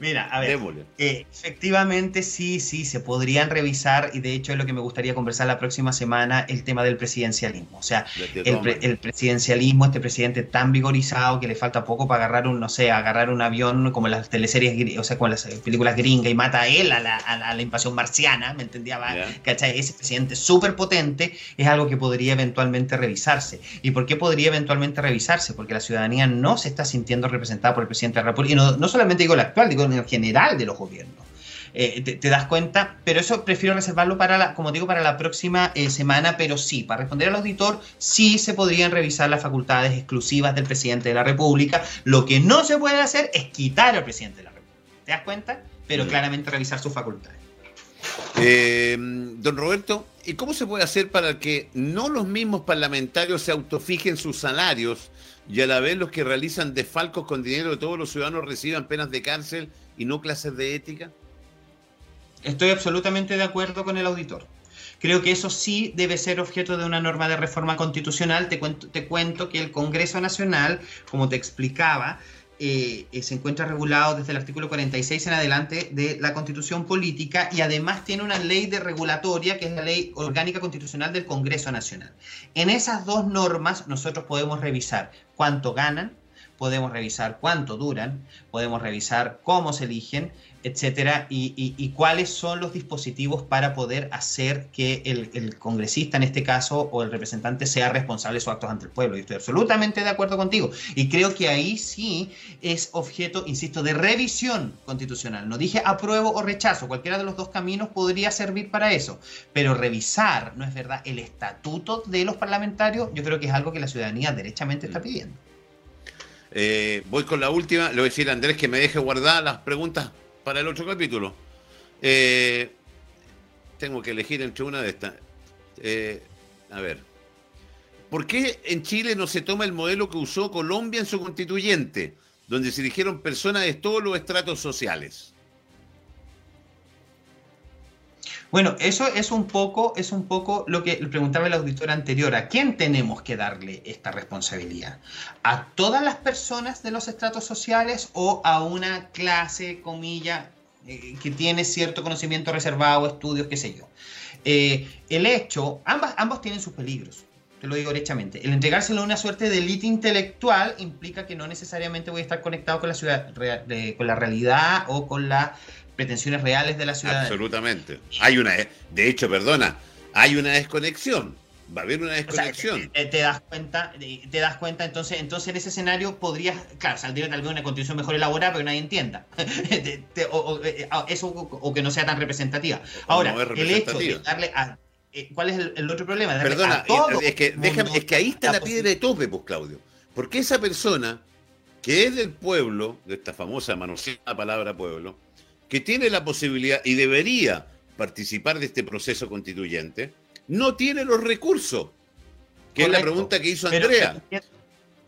Mira, a ver, eh, efectivamente sí, sí, se podrían revisar y de hecho es lo que me gustaría conversar la próxima semana, el tema del presidencialismo. O sea, el, presidencialismo, este presidente tan vigorizado que le falta poco para agarrar un, no sé, agarrar un avión como las teleseries, o sea, como las películas gringas y mata a él a la, a la, invasión marciana, ¿me entendía? ¿Cachai? Ese presidente súper potente es algo que podría eventualmente revisarse. ¿Y por qué podría eventualmente revisarse? Porque la ciudadanía no se está sintiendo representada por el presidente de la República. Y no, no solamente digo la digo en el general de los gobiernos. Eh, te, das cuenta, pero eso prefiero reservarlo para la, como digo, para la próxima eh, semana, pero sí, para responder al auditor, sí se podrían revisar las facultades exclusivas del presidente de la República. Lo que no se puede hacer es quitar al presidente de la República. ¿Te das cuenta? Pero claramente revisar sus facultades. Eh, don Roberto, ¿y cómo se puede hacer para que no los mismos parlamentarios se autofijen sus salarios y a la vez los que realizan desfalcos con dinero de todos los ciudadanos reciban penas de cárcel y no clases de ética? Estoy absolutamente de acuerdo con el auditor. Creo que eso sí debe ser objeto de una norma de reforma constitucional. Te cuento, te cuento que el Congreso Nacional, como te explicaba, eh, eh, se encuentra regulado desde el artículo 46 en adelante de la Constitución Política y además tiene una ley de regulatoria que es la Ley Orgánica Constitucional del Congreso Nacional. En esas dos normas nosotros podemos revisar cuánto ganan, podemos revisar cuánto duran, podemos revisar cómo se eligen, etcétera, y, cuáles son los dispositivos para poder hacer que el, congresista, en este caso, o el representante, sea responsable de sus actos ante el pueblo. Y estoy absolutamente de acuerdo contigo. Y creo que ahí sí es objeto, insisto, de revisión constitucional. No dije apruebo o rechazo, cualquiera de los dos caminos podría servir para eso. Pero revisar, ¿no es verdad?, el estatuto de los parlamentarios, yo creo que es algo que la ciudadanía derechamente está pidiendo. Eh, voy con la última. Le voy a decir a Andrés que me deje guardar las preguntas para el otro capítulo. Eh, tengo que elegir entre una de estas. Eh, a ver. ¿Por qué en Chile no se toma el modelo que usó Colombia en su constituyente, donde se eligieron personas de todos los estratos sociales? Bueno, eso es un poco, es un poco lo que preguntaba el auditor anterior. ¿A quién tenemos que darle esta responsabilidad? ¿A todas las personas de los estratos sociales o a una clase, comilla, eh, que tiene cierto conocimiento reservado, estudios, qué sé yo? Eh, el hecho, ambas, ambos tienen sus peligros te lo digo derechamente. El entregárselo a una suerte de élite intelectual implica que no necesariamente voy a estar conectado con la ciudad, con la realidad o con las pretensiones reales de la ciudad. Absolutamente. Hay una, de hecho, perdona, hay una desconexión. Va a haber una desconexión. te, das cuenta, te das cuenta, entonces, entonces en ese escenario podrías, claro, saldría tal vez una constitución mejor elaborada, pero nadie entienda. o, eh, eso, o, que no sea tan representativa. Ahora, el hecho de darle a, eh, ¿Cuál es el, otro problema? Perdona, es, que, déjame, es que ahí está la, piedra de tope, pues, Claudio. Porque esa persona que es del pueblo, de esta famosa manoseada palabra pueblo, que tiene la posibilidad y debería participar de este proceso constituyente, no tiene los recursos, que es la pregunta que hizo Andrea.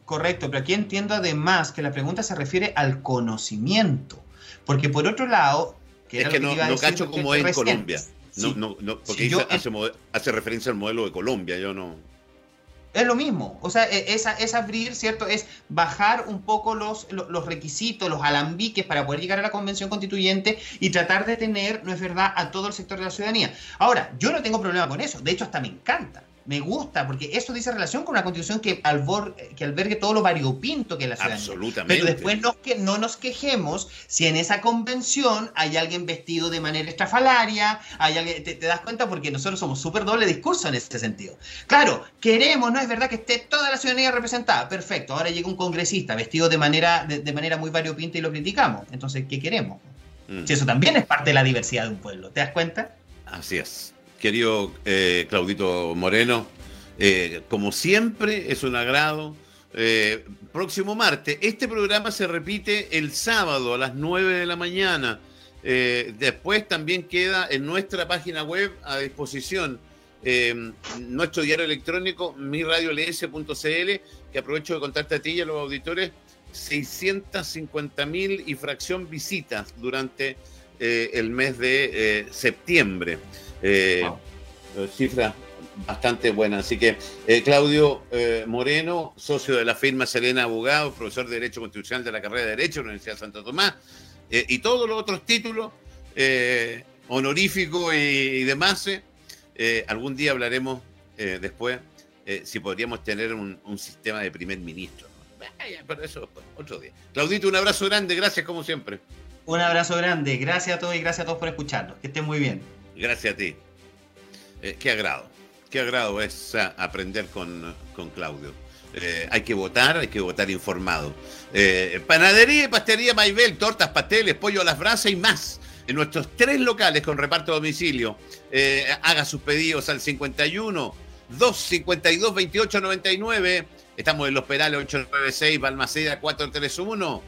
correcto, pero aquí entiendo además que la pregunta se refiere al conocimiento, porque por otro lado... Que es que, no, no cacho como es en Colombia. No, no, no, porque hace, referencia al modelo de Colombia, yo no. Es lo mismo, o sea, e, es, es abrir, ¿cierto? Es bajar un poco los, los, requisitos, los alambiques para poder llegar a la convención constituyente y tratar de tener, no es verdad, a todo el sector de la ciudadanía. Ahora, yo no tengo problema con eso, de hecho hasta me encanta me gusta, porque esto dice relación con una constitución que, que albergue todo lo variopinto que es la ciudadanía. Absolutamente. Pero después no, que, no nos quejemos si en esa convención hay alguien vestido de manera estrafalaria, hay alguien, te, das cuenta porque nosotros somos súper doble discurso en ese sentido. Claro, queremos, no es verdad que esté toda la ciudadanía representada, perfecto, ahora llega un congresista vestido de manera, de, manera muy variopinta y lo criticamos. Entonces, ¿qué queremos? Mm. Si eso también es parte de la diversidad de un pueblo, ¿te das cuenta? Así es querido eh, Claudito Moreno. Eh, como siempre, es un agrado. Eh, próximo martes. Este programa se repite el sábado a las 9 de la mañana. después también queda en nuestra página web a disposición nuestro diario electrónico, miradiolS.cl, que aprovecho de contarte a ti y a los auditores, 650 mil y fracción visitas durante el mes de septiembre. Eh, eh, cifra bastante buena. Así que eh, Claudio Moreno, socio de la firma Serena Abogado, profesor de Derecho Constitucional de la carrera de Derecho de la Universidad de Santo Tomás, y todos los otros títulos honoríficos y, demás. algún día hablaremos después si podríamos tener un, sistema de primer ministro. Pero eso otro día. Claudito, un abrazo grande, gracias como siempre. Un abrazo grande, gracias a todos y gracias a todos por escucharnos. Que estén muy bien. Gracias a ti. Eh, qué agrado, qué agrado es ah, aprender con, Claudio. Eh, hay que votar, hay que votar informado. Eh, panadería y pastelería Maibel, tortas, pasteles, pollo a las brasas y más. En nuestros tres locales con reparto a domicilio. haga sus pedidos al 51 252 2899. Estamos en Los Perales 896, Balmaceda 431.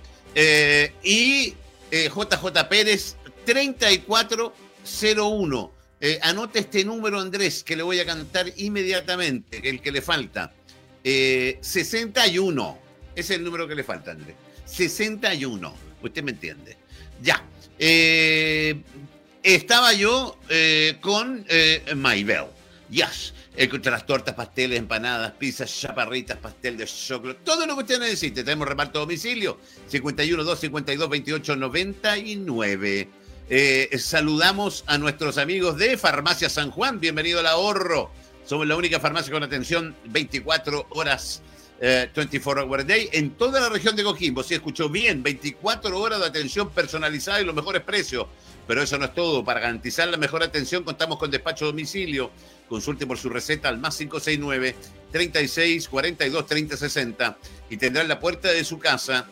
y JJ Pérez 34 01. Eh, anota este número, Andrés, que le voy a cantar inmediatamente, el que le falta. 61. Eh, Ese es el número que le falta, Andrés. 61. Usted me entiende. Ya. Eh, estaba yo con Maybell. Yes. Las tortas, pasteles, empanadas, pizzas, chaparritas, pastel de chocolate, todo lo que usted necesite. Tenemos reparto a domicilio 51 252 28 99. Eh, saludamos a nuestros amigos de Farmacia San Juan. Bienvenido al ahorro. Somos la única farmacia con atención 24 horas, 24 eh, hours a day en toda la región de Coquimbo. Si escuchó bien, 24 horas de atención personalizada y los mejores precios. Pero eso no es todo. Para garantizar la mejor atención, contamos con despacho a domicilio. Consulte por su receta al más 569 36 42 30 60 y tendrá en la puerta de su casa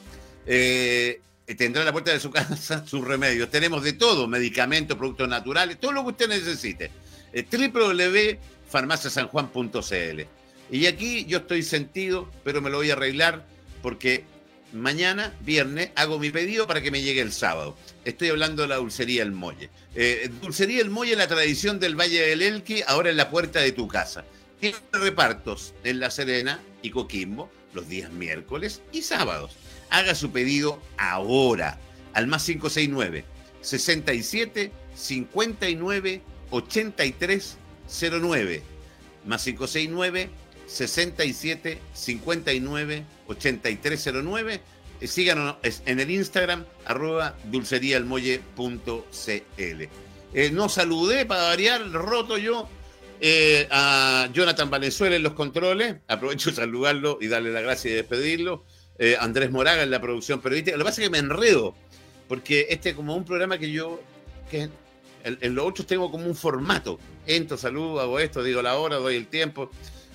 eh, tendrá en la puerta de su casa sus remedios. Tenemos de todo, medicamentos, productos naturales, todo lo que usted necesite. Eh, www.farmaciasanjuan.cl. Y aquí yo estoy sentido, pero me lo voy a arreglar porque mañana, viernes, hago mi pedido para que me llegue el sábado. Estoy hablando de la dulcería El Molle. Eh, dulcería El Molle, la tradición del Valle del Elqui, ahora en la puerta de tu casa. Tiene repartos en La Serena y Coquimbo los días miércoles y sábados. Haga su pedido ahora al más 569 67 59 8309 más 569 67 59 8309 síganos en el Instagram arroba dulceríaelmolle.cl eh, no saludé para variar roto yo eh, a Jonathan Valenzuela en los controles. Aprovecho de saludarlo y darle la gracia y despedirlo eh, Andrés Moraga en la producción periodística lo que pasa es que me enredo porque este es como un programa que yo que en, los otros tengo como un formato. Entro, saludo, hago esto, digo la hora, doy el tiempo.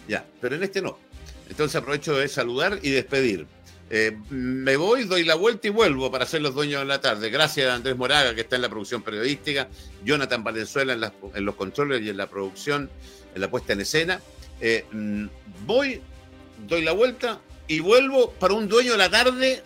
Ya, pero en este no. Entonces aprovecho de saludar y despedir. Eh, me voy, doy la vuelta y vuelvo para ser los dueños de la tarde. Gracias a Andrés Moraga, que está en la producción periodística, Jonathan Valenzuela en, los controles y en la producción, en la puesta en escena. Eh, mm, voy, doy la vuelta y vuelvo para un dueño de la tarde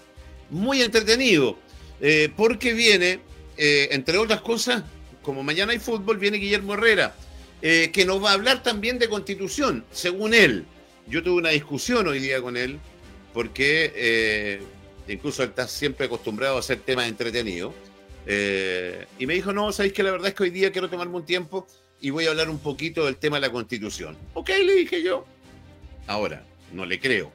muy entretenido, eh, porque viene, entre otras cosas, como mañana hay fútbol, viene Guillermo Herrera, eh, que nos va a hablar también de constitución, según él. Yo tuve una discusión hoy día con él, porque eh, incluso él está siempre acostumbrado a hacer temas entretenidos. Eh, y me dijo, no, sabéis que la verdad es que hoy día quiero tomarme un tiempo y voy a hablar un poquito del tema de la constitución. Ok, le dije yo. Ahora, no le creo.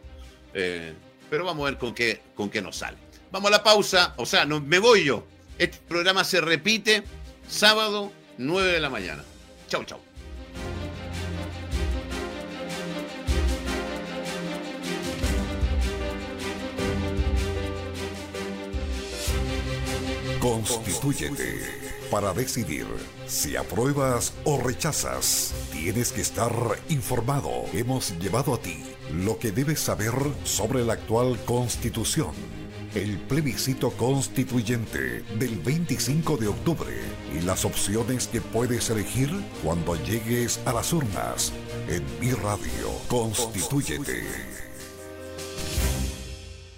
Pero vamos a ver con qué, con qué nos sale. Vamos a la pausa, o sea, no, me voy yo. Este programa se repite sábado 9 de la mañana. Chau, chau. Constitúyete para decidir si apruebas o rechazas. Tienes que estar informado. Hemos llevado a ti lo que debes saber sobre la actual constitución el plebiscito constituyente del 25 de octubre y las opciones que puedes elegir cuando llegues a las urnas. En mi radio, constituyete.